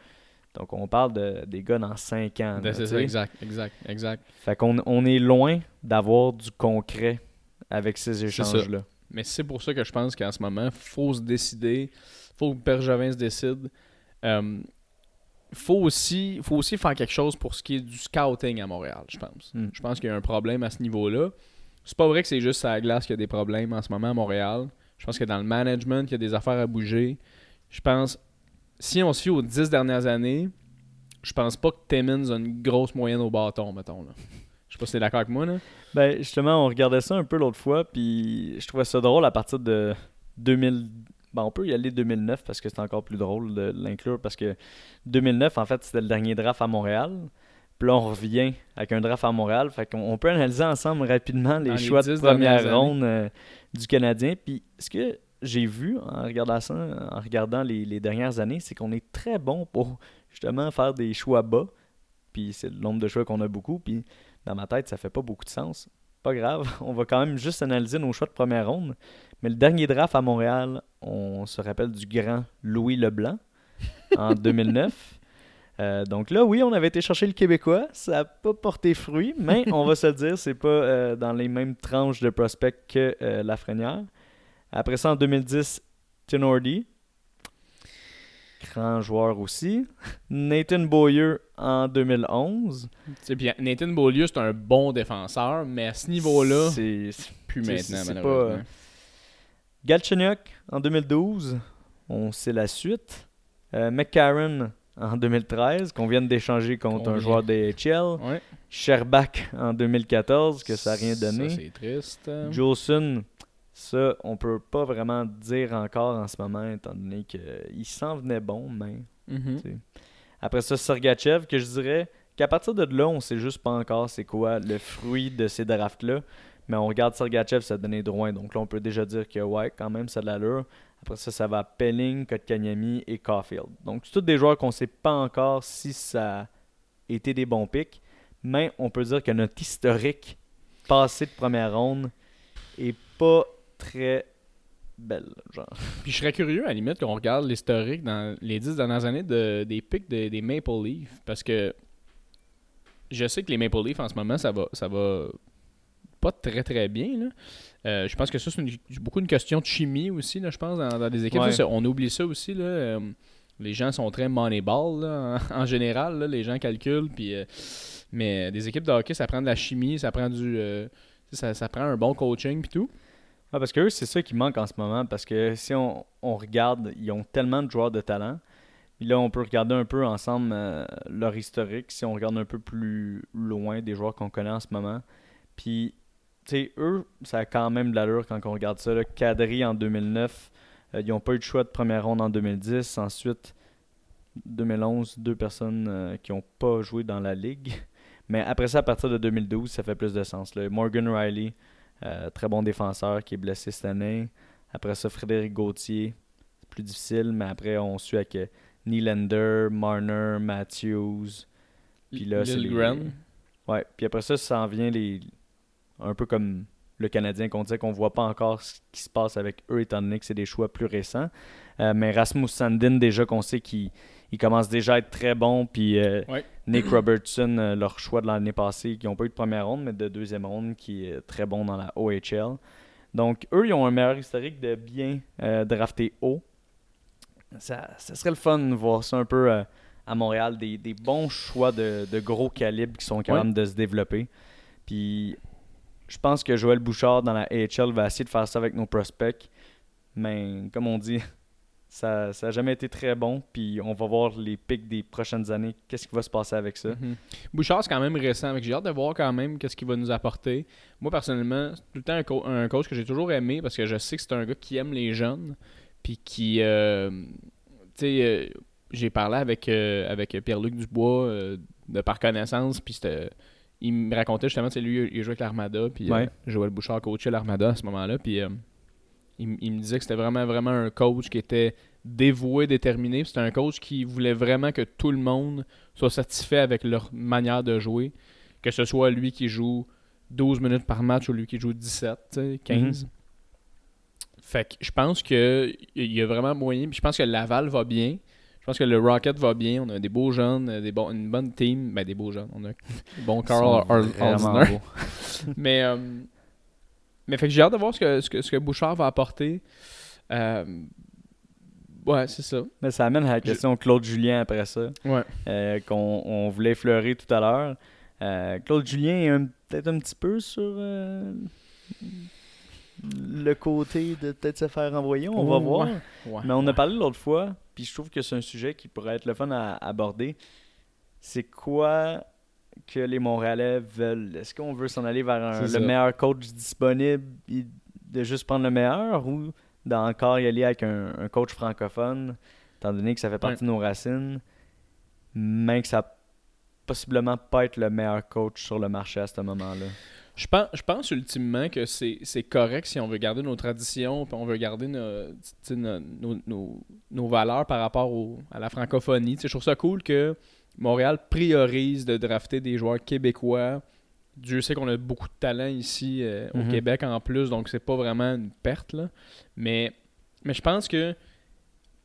Donc on parle de, des gars dans 5 ans. là, Ben, c'est tu ça, exact, exact, exact. Fait qu'on on est loin d'avoir du concret avec ces échanges-là. Mais c'est pour ça que je pense qu'en ce moment, faut se décider. Faut que Bergevin se décide. Euh, faut aussi, faut aussi faire quelque chose pour ce qui est du scouting à Montréal, je pense. Mm. Je pense qu'il y a un problème à ce niveau-là. C'est pas vrai que c'est juste à la glace qu'il y a des problèmes en ce moment à Montréal. Je pense que dans le management, il y a des affaires à bouger. Je pense, si on se fie aux dix dernières années, je pense pas que Timmins a une grosse moyenne au bâton, mettons. Là. Je sais pas si t'es d'accord avec moi. Là. Ben, justement, on regardait ça un peu l'autre fois, puis je trouvais ça drôle à partir de 2000. Ben, on peut y aller 2009 parce que c'est encore plus drôle de l'inclure parce que 2009, en fait, c'était le dernier draft à Montréal. Puis là, on revient avec un draft à Montréal. Fait qu'on on peut analyser ensemble rapidement les Dans les choix de 10 dernières première ronde euh, du Canadien. Puis ce que j'ai vu en regardant ça, en regardant les, les dernières années, c'est qu'on est très bon pour justement faire des choix bas. Puis c'est le nombre de choix qu'on a beaucoup. Puis dans ma tête, ça fait pas beaucoup de sens. Pas grave, on va quand même juste analyser nos choix de première ronde. Mais le dernier draft à Montréal, on se rappelle du grand Louis Leblanc en 2009. Euh, donc là, oui, on avait été chercher le Québécois. Ça n'a pas porté fruit, mais on va se le dire, c'est pas euh, dans les mêmes tranches de prospects que euh, Lafrenière. Après ça, en 2010, Tenordi. Grand joueur aussi. Nathan Beaulieu en 2011. Tu sais, puis Nathan Beaulieu, c'est un bon défenseur, mais à ce niveau-là, c'est c'est plus c'est- maintenant, c'est malheureusement. pas, Galchenyuk en 2012, on sait la suite. Euh, McCarron en 2013, qu'on vient d'échanger contre un vient. joueur des HL. Ouais. Sherbach en 2014, que ça n'a rien donné. Ça, c'est triste. Jolson, ça, on peut pas vraiment dire encore en ce moment, étant donné qu'il s'en venait bon, mais Mhm. sais. Après ça, Sergachev, que je dirais qu'à partir de là, on sait juste pas encore c'est quoi le fruit de ces drafts-là. Mais on regarde Sergachev, ça a donné Drouin. Donc là, on peut déjà dire que ouais, quand même, ça a de l'allure. Après ça, ça va à Pelling, Kotkaniemi et Caulfield. Donc, c'est tous des joueurs qu'on sait pas encore si ça a été des bons picks. Mais on peut dire que notre historique passé de première ronde est pas très belle. Genre. Puis je serais curieux, à la limite, qu'on regarde l'historique dans les dix dernières années de, des pics de- des Maple Leafs. Parce que je sais que les Maple Leafs, en ce moment, ça va, ça va pas très très bien. là. Euh, je pense que ça, c'est beaucoup une question de chimie aussi, là, je pense, dans, dans des équipes. Ouais. On oublie ça aussi. Là. Euh, les gens sont très moneyball là, en, en général. là. les gens calculent. Puis, euh, mais des équipes de hockey, ça prend de la chimie, ça prend du. ça, ça prend un bon coaching puis tout. Ouais, parce que eux, c'est ça qui manque en ce moment. Parce que si on, on regarde, ils ont tellement de joueurs de talent. Puis là, on peut regarder un peu ensemble euh, leur historique. Si on regarde un peu plus loin des joueurs qu'on connaît en ce moment. Puis, sais, eux, ça a quand même de l'allure quand on regarde ça. Là. Kadri en 2009, euh, ils n'ont pas eu de choix de première ronde en 2010. Ensuite, 2011, deux personnes euh, qui n'ont pas joué dans la ligue. Mais après ça, à partir de 2012, ça fait plus de sens. là. Morgan Riley, euh, très bon défenseur qui est blessé cette année. Après ça, Frédéric Gauthier, c'est plus difficile, mais après, on suit avec Nylander, Marner, Matthews. Puis là, c'est les-. Ouais, puis après ça, ça en vient les... un peu comme le Canadien qu'on disait qu'on voit pas encore ce qui se passe avec eux, étant donné que c'est des choix plus récents. Euh, mais Rasmus Sandin, déjà qu'on sait qu'il il commence déjà à être très bon, puis euh, Ouais. Nick Robertson, euh, leur choix de l'année passée, qui n'ont pas eu de première ronde, mais de deuxième ronde, qui est très bon dans la OHL. Donc, eux, ils ont un meilleur historique de bien drafter haut. Ça, ça serait le fun de voir ça un peu à Montréal, des, des bons choix de, de gros calibre qui sont capables de se développer. Puis, je pense que Joël Bouchard dans la AHL va essayer de faire ça avec nos prospects. Mais, comme on dit, ça n'a jamais été très bon. Puis, on va voir les pics des prochaines années. Qu'est-ce qui va se passer avec ça? Mhm. Bouchard, c'est quand même récent. J'ai hâte de voir quand même qu'est-ce qu'il va nous apporter. Moi, personnellement, c'est tout le temps un, co- un coach que j'ai toujours aimé parce que je sais que c'est un gars qui aime les jeunes. Puis qui. euh, tu sais, euh, j'ai parlé avec, euh, avec Pierre-Luc Dubois euh, de par connaissance. Puis c'était. Il me racontait justement, c'est lui, il jouait avec l'Armada. Puis euh, Ouais. Joël Bouchard coachait l'Armada à ce moment-là. Puis euh, il, me disait que c'était vraiment, vraiment un coach qui était dévoué, déterminé. C'était un coach qui voulait vraiment que tout le monde soit satisfait avec leur manière de jouer. Que ce soit lui qui joue 12 minutes par match ou lui qui joue 17, tu sais, 15. Fait que je pense que il y a vraiment moyen. Puis je pense que Laval va bien. Je pense que le Rocket va bien. On a des beaux jeunes, euh, des bons, une bonne team. Ben, des beaux jeunes. On a bon Ils Carl Alzner. Mais euh, mais fait que j'ai hâte de voir ce que, ce que, ce que Bouchard va apporter. Euh, ouais, c'est ça. Mais ça amène à la question Claude Julien après ça, Ouais. euh, qu'on on voulait effleurer tout à l'heure. Claude Julien est un- peut-être un petit peu sur le côté de peut-être se faire renvoyer, on va voir. Ouais. Mais on a parlé l'autre fois, puis je trouve que c'est un sujet qui pourrait être le fun à aborder. C'est quoi que les Montréalais veulent? Est-ce qu'on veut s'en aller vers un- le ça. meilleur coach disponible de juste prendre le meilleur ou d'encore y aller avec un, un coach francophone, étant donné que ça fait partie de nos racines, mais que ça possiblement pas être le meilleur coach sur le marché à ce moment-là? Je pense, je pense ultimement que c'est correct si on veut garder nos traditions, puis on veut garder nos, valeurs par rapport au- à la francophonie. Je trouve ça cool que Montréal priorise de drafter des joueurs québécois. Dieu sait qu'on a beaucoup de talent ici euh, au Mhm. Québec en plus, donc c'est pas vraiment une perte. Là. Mais, mais je pense que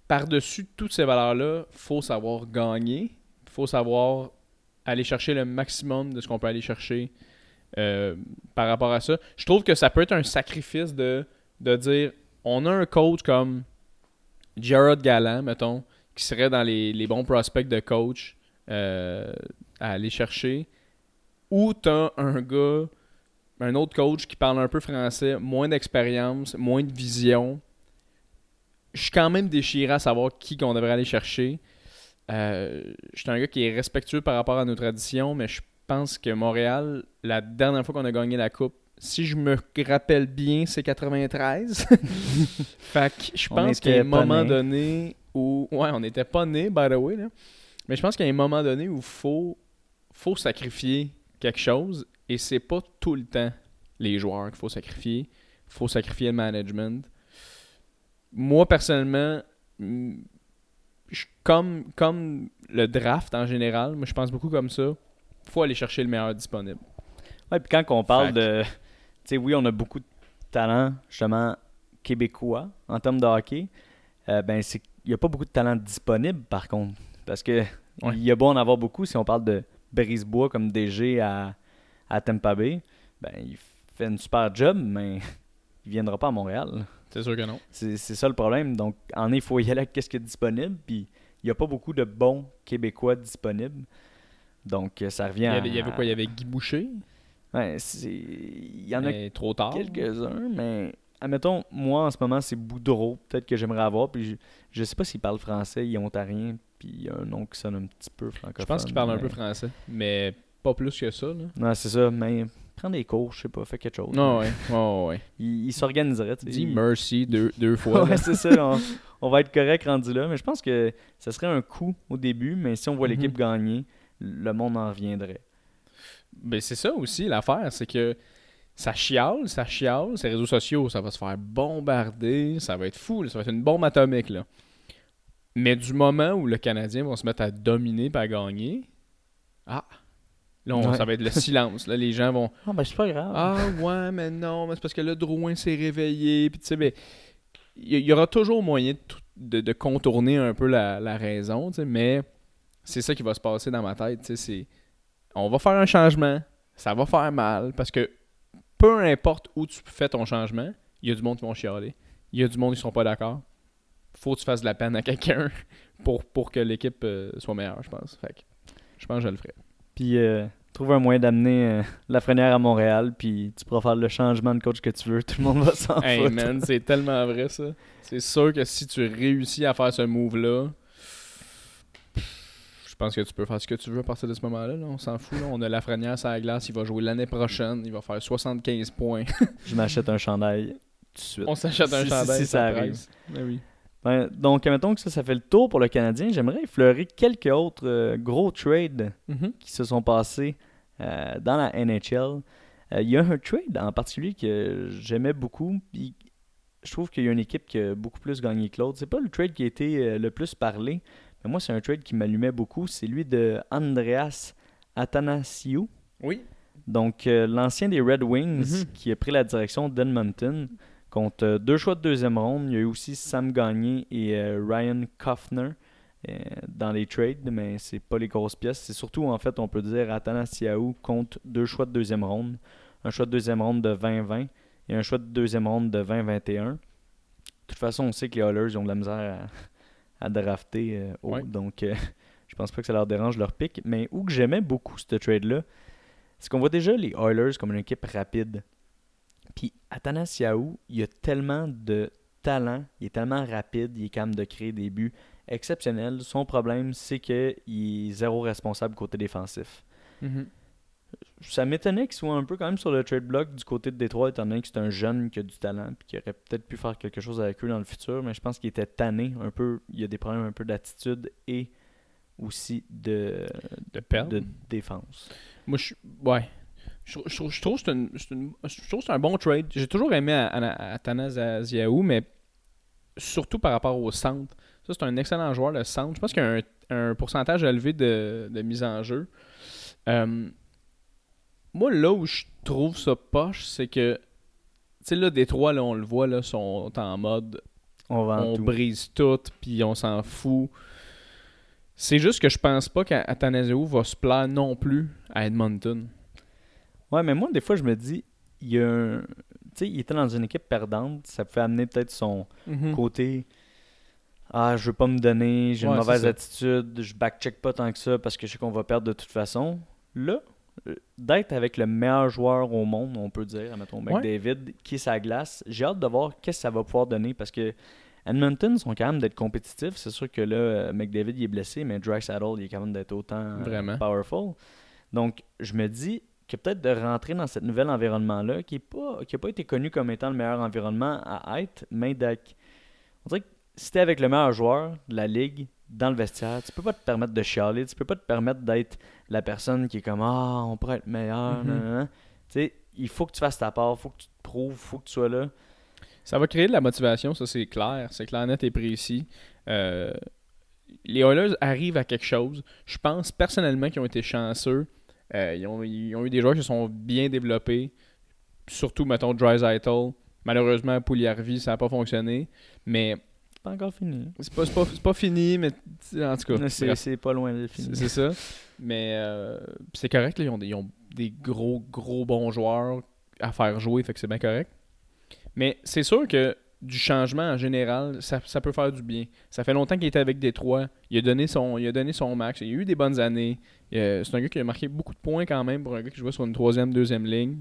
par-dessus toutes ces valeurs-là, faut savoir gagner. faut savoir aller chercher le maximum de ce qu'on peut aller chercher euh, par rapport à ça. Je trouve que ça peut être un sacrifice de, de dire on a un coach comme Jared Galland, mettons, qui serait dans les, les bons prospects de coach euh, à aller chercher, ou t'as un gars, un autre coach qui parle un peu français, moins d'expérience, moins de vision. Je suis quand même déchiré à savoir qui qu'on devrait aller chercher. Euh, je suis un gars qui est respectueux par rapport à nos traditions, mais je pense que Montréal, la dernière fois qu'on a gagné la coupe, si je me rappelle bien, c'est 93. fait que je pense qu'il y a un moment nés. donné où. Ouais, on n'était pas nés, by the way. Là. Mais je pense qu'il y a un moment donné où il faut, faut sacrifier quelque chose et c'est pas tout le temps les joueurs qu'il faut sacrifier. Il faut sacrifier le management. Moi, personnellement, je- comme, comme le draft en général, moi je pense beaucoup comme ça. Faut aller chercher le meilleur disponible. Ouais, puis quand on parle Fact. de. Tu sais, oui, on a beaucoup de talent, justement, québécois en termes de hockey. Euh, ben, c'est il n'y a pas beaucoup de talent disponible, par contre. Parce que Ouais. il y a beau en avoir beaucoup. Si on parle de Brisebois comme DG à, à Tampa Bay, ben, il fait une super job, mais il viendra pas à Montréal. C'est sûr que non. C'est ça le problème. Donc, en il faut y aller avec qu'est-ce qui est disponible. Puis, il n'y a pas beaucoup de bons Québécois disponibles. Donc, euh, ça revient Il y à. avait, il y avait quoi? Il y avait Guy Boucher? Ouais, il y en a mais trop tard. quelques-uns, mais admettons, moi en ce moment, c'est Boudreau, peut-être que j'aimerais avoir. Puis je, je sais pas s'il parle français, il est ontarien, puis il y a un nom qui sonne un petit peu francophone. Je pense qu'il parle un peu français, mais pas plus que ça. Là. Non, c'est ça, mais prends des cours, je sais pas, fais quelque chose. Non, ouais. ouais, ouais. Il, il s'organiserait. Dis il- merci deux, deux fois. ouais, c'est ça. On, on va être correct rendu là. Mais je pense que ça serait un coup au début, mais si on voit l'équipe Mhm. gagner, le monde en reviendrait. Ben, c'est ça aussi l'affaire, c'est que ça chiale, ça chiale, ces réseaux sociaux, ça va se faire bombarder, ça va être fou, ça va être une bombe atomique. Là. Mais du moment où le Canadien va se mettre à dominer et à gagner, ah, là, on- Ouais. ça va être le silence. Là, les gens vont Ah, ben c'est pas grave. Ah ouais, mais non, mais c'est parce que là, Drouin s'est réveillé. Puis tu sais, ben, il y, aura toujours moyen de, tout- de- de contourner un peu la, la raison, tu sais, mais c'est ça qui va se passer dans ma tête. tu sais, c'est On va faire un changement, ça va faire mal, parce que peu importe où tu fais ton changement, il y a du monde qui vont chialer. Il y a du monde qui sont pas d'accord. Faut que tu fasses de la peine à quelqu'un pour, pour que l'équipe euh, soit meilleure, je pense. Fait que je pense que je le ferai. Puis euh, trouve un moyen d'amener euh, Lafrenière à Montréal, puis tu pourras faire le changement de coach que tu veux. Tout le monde va s'en Hey foutre. man, c'est tellement vrai ça. C'est sûr que si tu réussis à faire ce move-là, pense que tu peux faire ce que tu veux à partir de ce moment-là. là. On s'en fout. là. On a Lafrenière sur la glace. Il va jouer l'année prochaine. Il va faire 75 points. Je m'achète un chandail tout de suite. On s'achète un Si- si- chandail. si ça surprise. arrive. Ben oui. Ben, donc, mettons que ça, ça fait le tour pour le Canadien. J'aimerais effleurer quelques autres euh, gros trades Mhm. qui se sont passés euh, dans la NHL. Euh, Il y a un trade en particulier que j'aimais beaucoup. je trouve qu'il y a une équipe qui a beaucoup plus gagné que l'autre. C'est pas le trade qui a été le plus parlé, moi, c'est un trade qui m'allumait beaucoup. C'est lui de Andreas Athanasiou. Oui. Donc, euh, l'ancien des Red Wings Mhm. qui a pris la direction d'Edmonton contre euh, deux choix de deuxième ronde. Il y a eu aussi Sam Gagné et euh, Ryan Koffner euh, dans les trades, mais c'est pas les grosses pièces. C'est surtout, en fait, on peut dire Athanasiou contre deux choix de deuxième ronde. Un choix de deuxième ronde de 2020 et un choix de deuxième ronde de 2021. De toute façon, on sait que les Oilers ont de la misère à, à drafter euh, haut, Ouais. donc euh, je pense pas que ça leur dérange leur pic. Mais où que j'aimais beaucoup ce trade-là, c'est qu'on voit déjà les Oilers comme une équipe rapide. Puis Athanasiaou, il a tellement de talent, il est tellement rapide, il est capable de créer des buts exceptionnels. Son problème, c'est qu'il est zéro responsable côté défensif. Mhm. Ça m'étonnait qu'il soit un peu quand même sur le trade block du côté de Détroit, étant donné que c'est un jeune qui a du talent et qui aurait peut-être pu faire quelque chose avec eux dans le futur, mais je pense qu'il était tanné un peu. Il y a des problèmes un peu d'attitude et aussi de, De perdre. de défense. Moi, je ouais. Je, je trouve- je trouve que c'est une- c'est une- je trouve que c'est un bon trade. J'ai toujours aimé Athanasiaou, mais surtout par rapport au centre. Ça, c'est un excellent joueur, le centre. Je pense qu'il y a un, un pourcentage élevé de, de mise en jeu. Euh, moi, là où je trouve ça poche, c'est que, tu sais, là, Détroit, là, on le voit, là, sont en mode On vend on tout. brise tout, puis on s'en fout. C'est juste que je pense pas qu'Athanasiou va se plaire non plus à Edmonton. Ouais, mais moi, des fois, je me dis, il y a un. Tu sais, il était dans une équipe perdante, ça pouvait amener peut-être son côté. Ah, je veux pas me donner, j'ai une mauvaise attitude, je backcheck pas tant que ça parce que je sais qu'on va perdre de toute façon. Là, d'être avec le meilleur joueur au monde, on peut dire, mettons Ouais. McDavid, qui est sa glace, j'ai hâte de voir qu'est-ce que ça va pouvoir donner parce que Edmonton sont quand même d'être compétitifs. C'est sûr que là, euh, McDavid il est blessé, mais Drexler il est quand même d'être autant euh, Vraiment. powerful. Donc, je me dis que peut-être de rentrer dans ce nouvel environnement-là, qui n'a pas, qui a pas été connu comme étant le meilleur environnement à être, mais d'être- on dirait que si t'es avec le meilleur joueur de la ligue dans le vestiaire, tu peux pas te permettre de chialer, tu peux pas te permettre d'être la personne qui est comme Ah, on pourrait être meilleur. Mhm. Tu sais, il faut que tu fasses ta part, il faut que tu te prouves, il faut que tu sois là. Ça va créer de la motivation, ça c'est clair. C'est clair, net et précis. Euh, les Oilers arrivent à quelque chose. Je pense personnellement qu'ils ont été chanceux. Euh, ils, ont, ils ont eu des joueurs qui se sont bien développés. Surtout, mettons, Dreisaitl. Malheureusement, Pouliarvi, ça n'a pas fonctionné. Mais pas encore fini. c'est pas, pas, pas fini, mais en tout cas. C'est pas loin de fini. C'est ça. Mais euh, c'est correct, là, ils, ont des, ils ont des gros, gros bons joueurs à faire jouer, fait que c'est bien correct. Mais c'est sûr que du changement en général, ça, ça peut faire du bien. Ça fait longtemps qu'il était avec Détroit. Il a donné son, il a donné son max. Il a eu des bonnes années. Euh, c'est un gars qui a marqué beaucoup de points quand même pour un gars qui jouait sur une troisième, deuxième ligne.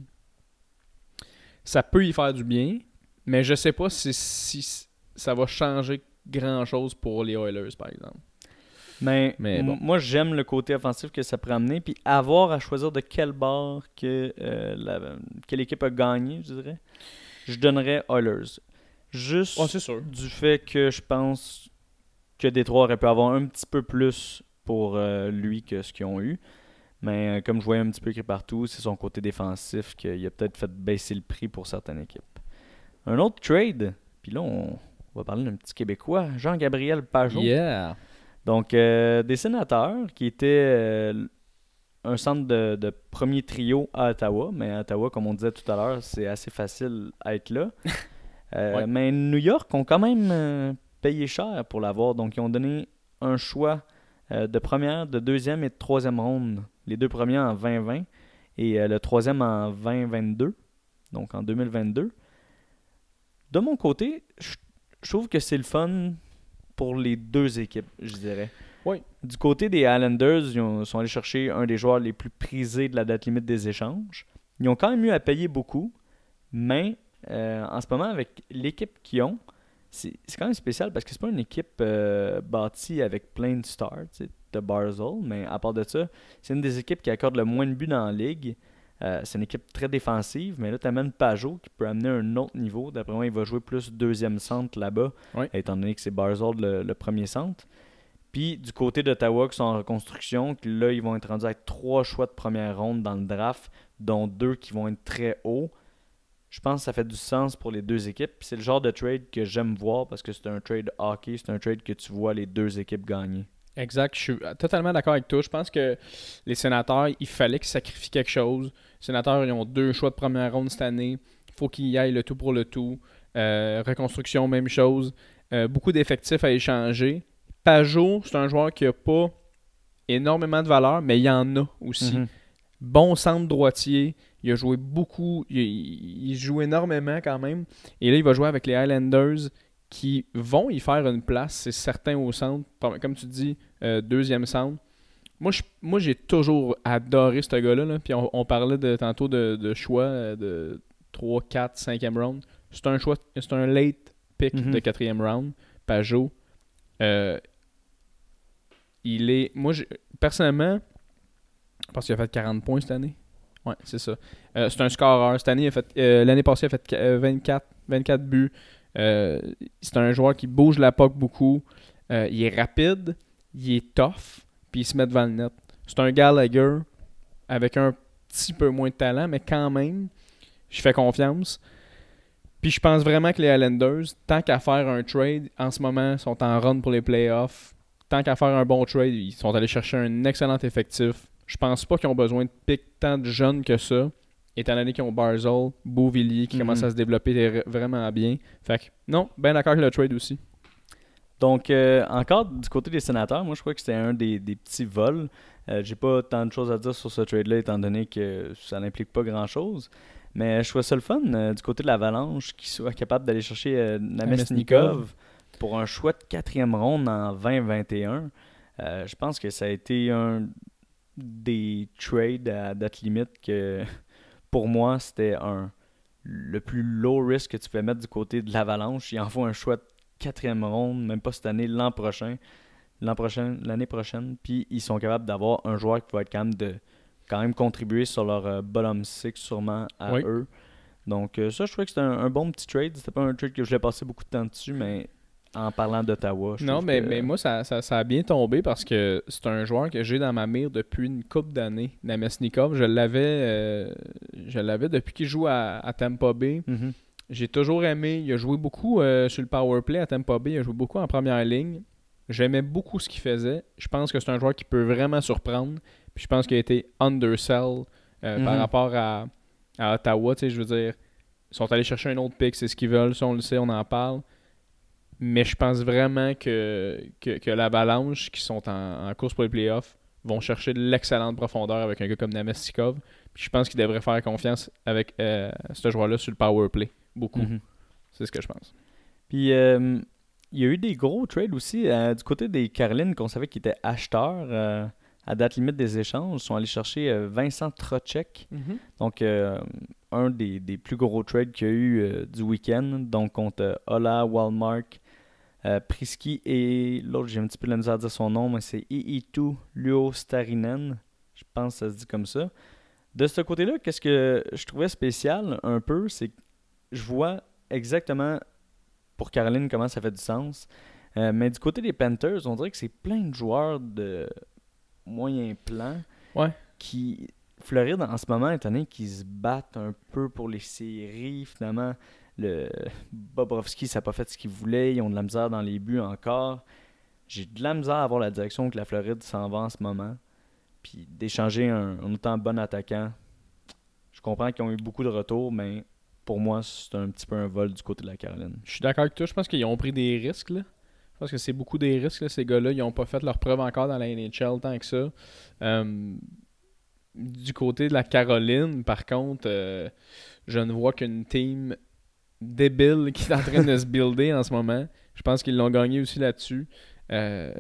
Ça peut y faire du bien, mais je sais pas si, si ça va changer grand chose pour les Oilers, par exemple. Mais, bon. moi, j'aime le côté offensif que ça peut amener. Puis avoir à choisir de quel bord que euh, la- quelle équipe a gagné, je dirais, je donnerais Oilers. Juste Oh, sûr. du fait que je pense que Détroit aurait pu avoir un petit peu plus pour euh, lui que ce qu'ils ont eu. Mais euh, comme je voyais un petit peu écrit partout, c'est son côté défensif qui a peut-être fait baisser le prix pour certaines équipes. Un autre trade, puis là, on, on va parler d'un petit Québécois, Jean-Gabriel Pajot. Yeah. Donc, euh, des sénateurs qui étaient euh, un centre de, de premier trio à Ottawa. Mais à Ottawa, comme on disait tout à l'heure, c'est assez facile à être là. Euh, Ouais. Mais New York ont quand même payé cher pour l'avoir. Donc, ils ont donné un choix de première, de deuxième et de troisième ronde. Les deux premiers en 2020 et le troisième en 2022. Donc, en 2022. De mon côté, je je trouve que c'est le fun pour les deux équipes, je dirais. Oui. Du côté des Islanders, ils ont- sont allés chercher un des joueurs les plus prisés de la date limite des échanges. Ils ont quand même eu à payer beaucoup, mais euh, en ce moment, avec l'équipe qu'ils ont, c'est quand même spécial parce que c'est pas une équipe euh, bâtie avec plein de stars, de Barzell, mais à part de ça, c'est une des équipes qui accorde le moins de buts dans la ligue. Euh, c'est une équipe très défensive, mais là, tu amènes Pajot qui peut amener un autre niveau. D'après moi, il va jouer plus deuxième centre là-bas, étant donné que c'est Barzell le, le premier centre. Puis du côté d'Ottawa qui sont en reconstruction, que là, ils vont être rendus avec trois choix de première ronde dans le draft, dont deux qui vont être très hauts. Je pense que ça fait du sens pour les deux équipes. Puis C'est le genre de trade que j'aime voir parce que c'est un trade hockey, c'est un trade que tu vois les deux équipes gagner. Exact, je suis totalement d'accord avec toi. Je pense que les sénateurs, il fallait qu'ils sacrifient quelque chose. Sénateurs, ils ont deux choix de première ronde cette année. Il faut qu'ils y aillent le tout pour le tout. Euh, reconstruction, même chose. Euh, beaucoup d'effectifs à échanger. Pajot, c'est un joueur qui n'a pas énormément de valeur, mais il y en a aussi. Mhm. Bon centre droitier. Il a joué beaucoup. Il, il joue énormément quand même. Et là, il va jouer avec les Highlanders qui vont y faire une place, c'est certain, au centre. Comme tu dis, euh, deuxième centre. Moi, moi, j'ai toujours adoré ce gars-là. Puis on, parlait de, tantôt de, choix euh, de 3, 4, 5e round. C'est un choix, c'est un late pick mm-hmm. de quatrième round. Pajot. Euh, il est. Moi, personnellement, parce qu'il a fait 40 points cette année. Ouais, c'est ça. c'est un scoreur. Cette année, fait, l'année passée, il a fait 24, 24 buts. Euh, c'est un joueur qui bouge la POC beaucoup. Euh, il est rapide, il est tough, puis il se met devant le net. C'est un Gallagher avec un petit peu moins de talent, mais quand même, je fais confiance. Puis je pense vraiment que les Islanders, tant qu'à faire un trade, en ce moment, sont en run pour les playoffs. Tant qu'à faire un bon trade, ils sont allés chercher un excellent effectif. Je pense pas qu'ils ont besoin de pick tant de jeunes que ça étant donné qu'ils ont Barzell, Beauvillier qui commence mhm. à se développer vraiment bien. Fait que non, ben d'accord avec le trade aussi. Donc, euh, encore du côté des sénateurs, moi je crois que c'était un des, petits vols. Euh, J'ai pas tant de choses à dire sur ce trade-là, étant donné que ça n'implique pas grand-chose. Mais je trouve ça le fun euh, du côté de l'Avalanche qu'ils soient capables d'aller chercher euh, Namestnikov pour un choix de quatrième ronde en 2021. je pense que ça a été un des trades à date limite que pour moi, c'était un le plus low risk que tu peux mettre du côté de l'Avalanche. Il en faut un choix de quatrième ronde, même pas cette année, l'an prochain. L'an prochain, l'année prochaine. Puis ils sont capables d'avoir un joueur qui va être quand même de quand même contribuer sur leur euh, bottom six sûrement à eux. Donc euh, ça, je trouvais que c'était un, bon petit trade. C'était pas un trade que je voulais passer beaucoup de temps dessus, mais en parlant d'Ottawa. Non, mais, mais moi, ça, ça, a bien tombé parce que c'est un joueur que j'ai dans ma mire depuis une couple d'années, Namesnikov. Je l'avais euh, je l'avais depuis qu'il joue à, Tampa Bay. Mm-hmm. J'ai toujours aimé. Il a joué beaucoup euh, sur le power play à Tampa Bay. Il a joué beaucoup en première ligne. J'aimais beaucoup ce qu'il faisait. Je pense que c'est un joueur qui peut vraiment surprendre. Puis je pense qu'il a été undersell euh, par mm-hmm. rapport à, à Ottawa. Je veux dire, ils sont allés chercher un autre pick. C'est ce qu'ils veulent. Si on le sait, on en parle. Mais je pense vraiment que, que, que l'Avalanche, qui sont en, course pour les playoffs, vont chercher de l'excellente profondeur avec un gars comme Namestikov. Puis je pense qu'ils devraient faire confiance avec euh, ce joueur-là sur le power play. Beaucoup. Mhm. C'est ce que je pense. Puis euh, il y a eu des gros trades aussi euh, du côté des Carolines qu'on savait qu'ils étaient acheteurs à date limite des échanges. Ils sont allés chercher Vincent Trocek. Mhm. Donc un des, des, plus gros trades qu'il y a eu du week-end. Donc contre Ola, Walmart, euh, Prisky et l'autre, j'ai un petit peu de la misère à dire son nom, mais c'est Iitu Luostarinen. Je pense que ça se dit comme ça. De ce côté-là, qu'est-ce que je trouvais spécial un peu, c'est que je vois exactement pour Caroline comment ça fait du sens. Euh, mais du côté des Panthers, on dirait que c'est plein de joueurs de moyen plan ouais. qui. Floride en ce moment, étant donné qu'ils se battent un peu pour les séries, finalement, le Bobrovski, ça n'a pas fait ce qu'il voulait. Ils ont de la misère dans les buts encore. J'ai de la misère à voir la direction que la Floride s'en va en ce moment. Puis d'échanger un, autant bon attaquant. Je comprends qu'ils ont eu beaucoup de retours, mais pour moi, c'est un petit peu un vol du côté de la Caroline. Je suis d'accord avec toi. Je pense qu'ils ont pris des risques. Là. Je pense que c'est beaucoup des risques. Ces gars-là, ils n'ont pas fait leur preuve encore dans la NHL tant que ça. Euh, du côté de la Caroline, par contre, euh, je ne vois qu'une team débile qui est en train de se builder en ce moment. Je pense qu'ils l'ont gagné aussi là-dessus. Euh,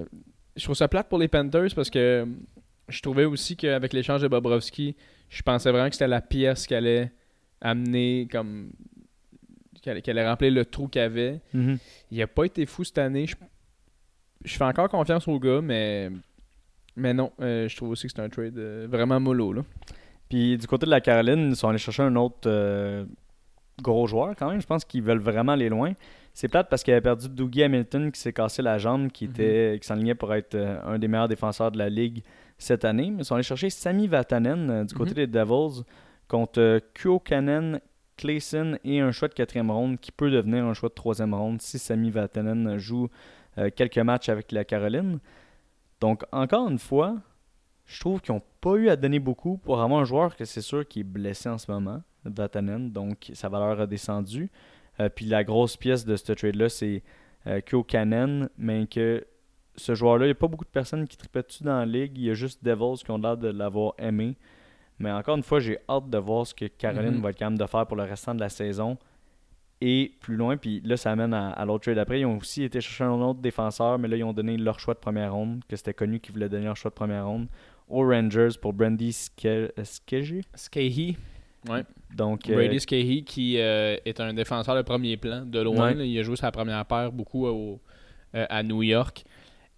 je trouve ça plate pour les Panthers parce que je trouvais aussi qu'avec l'échange de Bobrovski, je pensais vraiment que c'était la pièce qui allait amener comme. qui allait, remplir le trou qu'il avait. Mm-hmm. Il n'a pas été fou cette année. Je, fais encore confiance au gars, mais. Mais non, euh, je trouve aussi que c'est un trade euh, vraiment mollo. Là. Puis du côté de la Caroline, ils sont allés chercher un autre gros joueurs quand même. Je pense qu'ils veulent vraiment aller loin. C'est plate parce qu'il avait perdu Dougie Hamilton qui s'est cassé la jambe, qui, était, mhm. qui s'enlignait pour être euh, un des meilleurs défenseurs de la ligue cette année. Mais ils sont allés chercher Sami Vatanen euh, du côté mhm. des Devils contre euh, Kyo Kanen, Clayson et un choix de quatrième ronde qui peut devenir un choix de troisième ronde si Sami Vatanen joue quelques matchs avec la Caroline. Donc, encore une fois, je trouve qu'ils n'ont pas eu à donner beaucoup pour avoir un joueur que c'est sûr qui est blessé en ce moment. Vatanen, donc sa valeur a descendu. Euh, puis la grosse pièce de ce trade-là, c'est euh, Kyo Kanen, mais que ce joueur-là, il n'y a pas beaucoup de personnes qui tripaient dessus dans la ligue. Il y a juste Devils qui ont l'air de l'avoir aimé. Mais encore une fois, j'ai hâte de voir ce que Caroline Mhm. va être capable de faire pour le restant de la saison. Et plus loin, puis là, ça amène à, à l'autre trade après. Ils ont aussi été chercher un autre défenseur, mais là, ils ont donné leur choix de première ronde, que c'était connu qu'ils voulaient donner leur choix de première ronde, aux Rangers pour Brandy Ske- Skeggi. Skahey. Ouais. Donc, euh, Brady Skahey qui euh, est un défenseur de premier plan, de loin. Ouais. là. il a joué sa première paire beaucoup au- euh, à New York.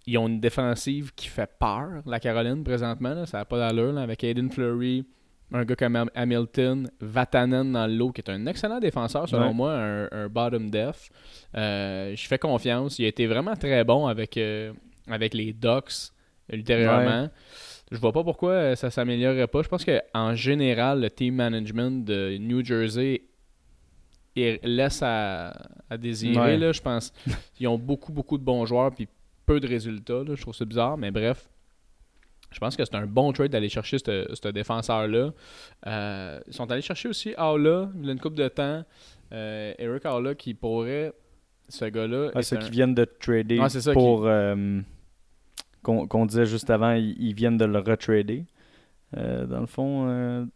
Ils ont une défensive qui fait peur, la Caroline, présentement. là. Ça n'a pas d'allure. là, avec Aiden Fleury, un gars comme Ham- Hamilton, Vatanen dans le lot, qui est un excellent défenseur, selon Ouais. moi, un, un bottom def. Euh, je fais confiance. Il a été vraiment très bon avec, euh, avec les Ducks ultérieurement. Je vois pas pourquoi euh, ça s'améliorerait pas. Je pense qu'en général, le team management de New Jersey laisse à, à désirer. Ouais. Là, je pense ils ont beaucoup, beaucoup de bons joueurs puis peu de résultats. là. Je trouve ça bizarre, mais bref. Je pense que c'est un bon trade d'aller chercher ce défenseur-là. Euh, ils sont allés chercher aussi Aula, il y a une coupe de temps. Euh, Eric Aula qui pourrait, ce gars-là, ah, ceux un- qui viennent de trader ça, pour. euh, qu'on disait juste avant, ils, ils viennent de le retrader. Dans le fond,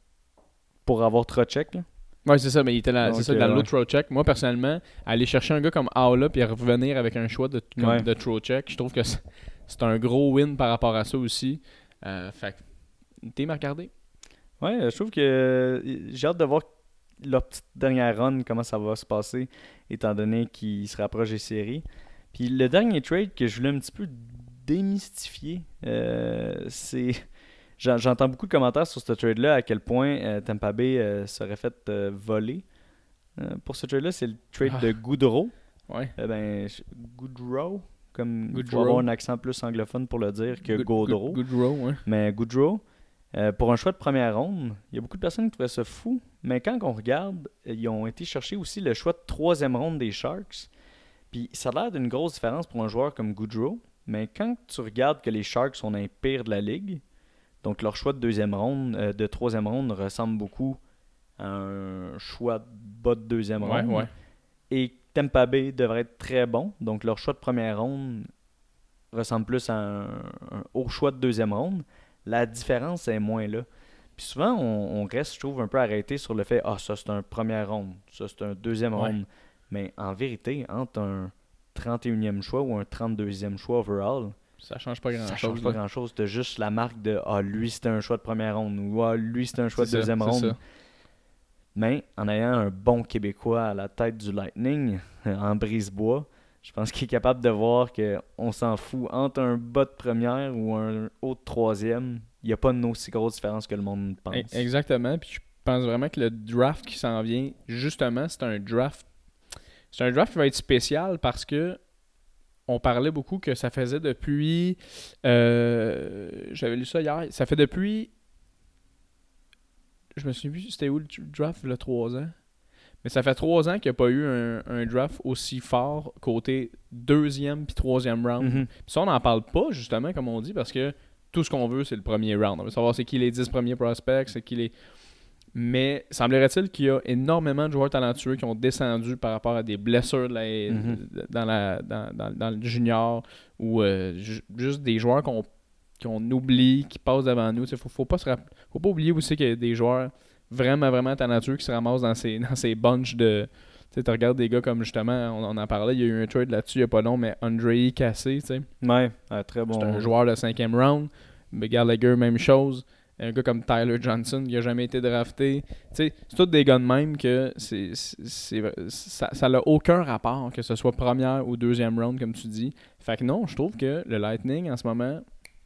pour avoir Trocheck. là. Ouais, c'est ça, mais il était là, c'est ça, euh, dans ouais. l'autre throw check. Moi, personnellement, aller chercher un gars comme Aula puis revenir avec un choix de, comme Ouais. de throw check, je trouve que c'est un gros win par rapport à ça aussi. Euh, fait que, team à regarder? Ouais, euh, je trouve que euh, j'ai hâte de voir leur petite dernière run, comment ça va se passer, étant donné qu'ils se rapprochent des séries. Puis le dernier trade que je voulais un petit peu démystifier, euh, c'est. J'en- J'entends beaucoup de commentaires sur ce trade-là, à quel point euh, Tampa Bay euh, serait fait euh, voler. Euh, pour ce trade-là, c'est le trade Ah. de Goudreau. Ouais. Eh ben, Goudreau, comme il faut avoir un accent plus anglophone pour le dire que Good- Gaudreau. Good, good row, ouais. Mais euh, pour un choix de première ronde, il y a beaucoup de personnes qui trouvaient ça fou. Mais quand on regarde, ils ont été chercher aussi le choix de troisième ronde des Sharks. Puis ça a l'air d'une grosse différence pour un joueur comme Goudreau. Mais quand tu regardes que les Sharks sont un pire de la ligue, donc leur choix de deuxième ronde, euh, de troisième ronde ressemble beaucoup à un choix de bas de deuxième ronde. ouais. Et Tampa Bay devrait être très bon. Donc leur choix de première ronde ressemble plus à un, un haut choix de deuxième ronde. La différence est moins là. Puis souvent, on, on reste, je trouve, un peu arrêté sur le fait Ah, ça c'est un première ronde, ça c'est un deuxième Ouais. ronde. Mais en vérité, entre un 31e choix ou un 32e choix overall, Ça change pas grand ça change pas grand chose. T'as juste la marque de Ah, lui c'était un choix de première ronde ou Ah, lui c'était un choix de deuxième ronde. Mais en ayant un bon Québécois à la tête du Lightning, en brise-bois, je pense qu'il est capable de voir qu'on s'en fout entre un bas de première ou un haut de troisième. Il n'y a pas une aussi grosse différence que le monde pense. E- Exactement. Puis je pense vraiment que le draft qui s'en vient, justement, c'est un draft. C'est un draft qui va être spécial parce que on parlait beaucoup que ça faisait depuis. euh, J'avais lu ça hier. Ça fait depuis. Je me souviens plus c'était où le draft, a trois ans. Mais ça fait trois ans qu'il n'y a pas eu un, un draft aussi fort côté deuxième puis troisième round. Mhm. Puis ça, on n'en parle pas, justement, comme on dit, parce que tout ce qu'on veut, c'est le premier round. On veut savoir c'est qui les 10 premiers prospects, c'est qui les. Mais semblerait-il qu'il y a énormément de joueurs talentueux qui ont descendu par rapport à des blessures de la- Mhm. dans, la, dans, dans- dans le junior ou euh, ju- juste des joueurs qu'on oublie, qui passent devant nous. Il faut, faut, pas se faut pas oublier aussi qu'il y a des joueurs vraiment, vraiment talentueux qui se ramassent dans ces, dans ces bunches de. Tu sais, regardes des gars comme justement, on, on en parlait, il y a eu un trade là-dessus il n'y a pas long, mais Andrei Cassé, tu sais. Ouais, ouais, très bon. C'est un joueur de cinquième round. Mais Gallagher, même chose. Un gars comme Tyler Johnson qui a jamais été drafté. C'est tous des gars de même que c'est, ça n'a aucun rapport que ce soit première ou deuxième round, comme tu dis. Fait que non, je trouve que le Lightning, en ce moment,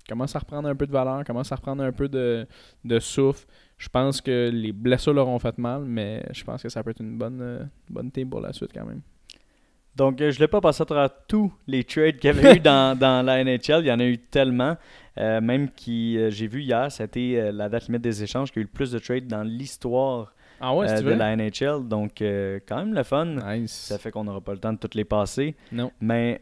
commence à reprendre un peu de valeur, commence à reprendre un peu de, de souffle. Je pense que les blessures leur ont fait mal, mais je pense que ça peut être une bonne, euh, bonne team pour la suite quand même. Donc, euh, je ne l'ai pas passé à travers tous les trades qu'il y avait eu dans, dans la NHL. Il y en a eu tellement. Euh, même qui, euh, j'ai vu hier, c'était euh, la date limite des échanges qui a eu le plus de trades dans l'histoire Ah ouais, de la NHL. Donc, euh, quand même le fun. Nice. Ça fait qu'on n'aura pas le temps de toutes les passer. Non. Mais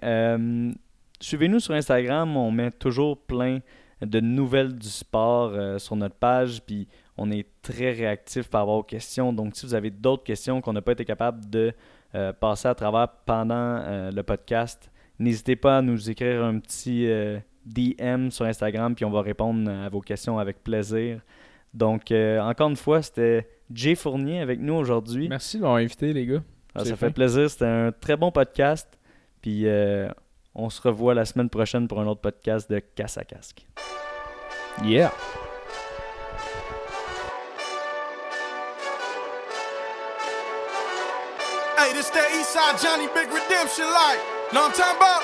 suivez-nous sur Instagram. On met toujours plein de nouvelles du sport sur notre page. Puis on est très réactif par rapport aux questions. Donc, si vous avez d'autres questions qu'on n'a pas été capable de euh, passer à travers pendant euh, le podcast, n'hésitez pas à nous écrire un petit euh, DM sur Instagram. Puis on va répondre à vos questions avec plaisir. Donc, encore une fois, c'était Jay Fournier avec nous aujourd'hui. Merci de m'avoir invité, les gars. Ah, ça fait plaisir. C'était un très bon podcast. Puis, on se revoit la semaine prochaine pour un autre podcast de Casse à Casque. Yeah. Hey, this that Eastside Johnny Big Redemption like. Know what I'm talking about?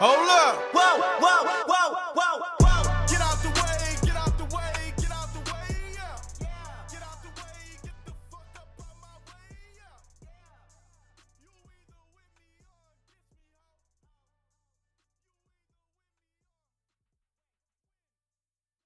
Hold up. Whoa, whoa, whoa, whoa.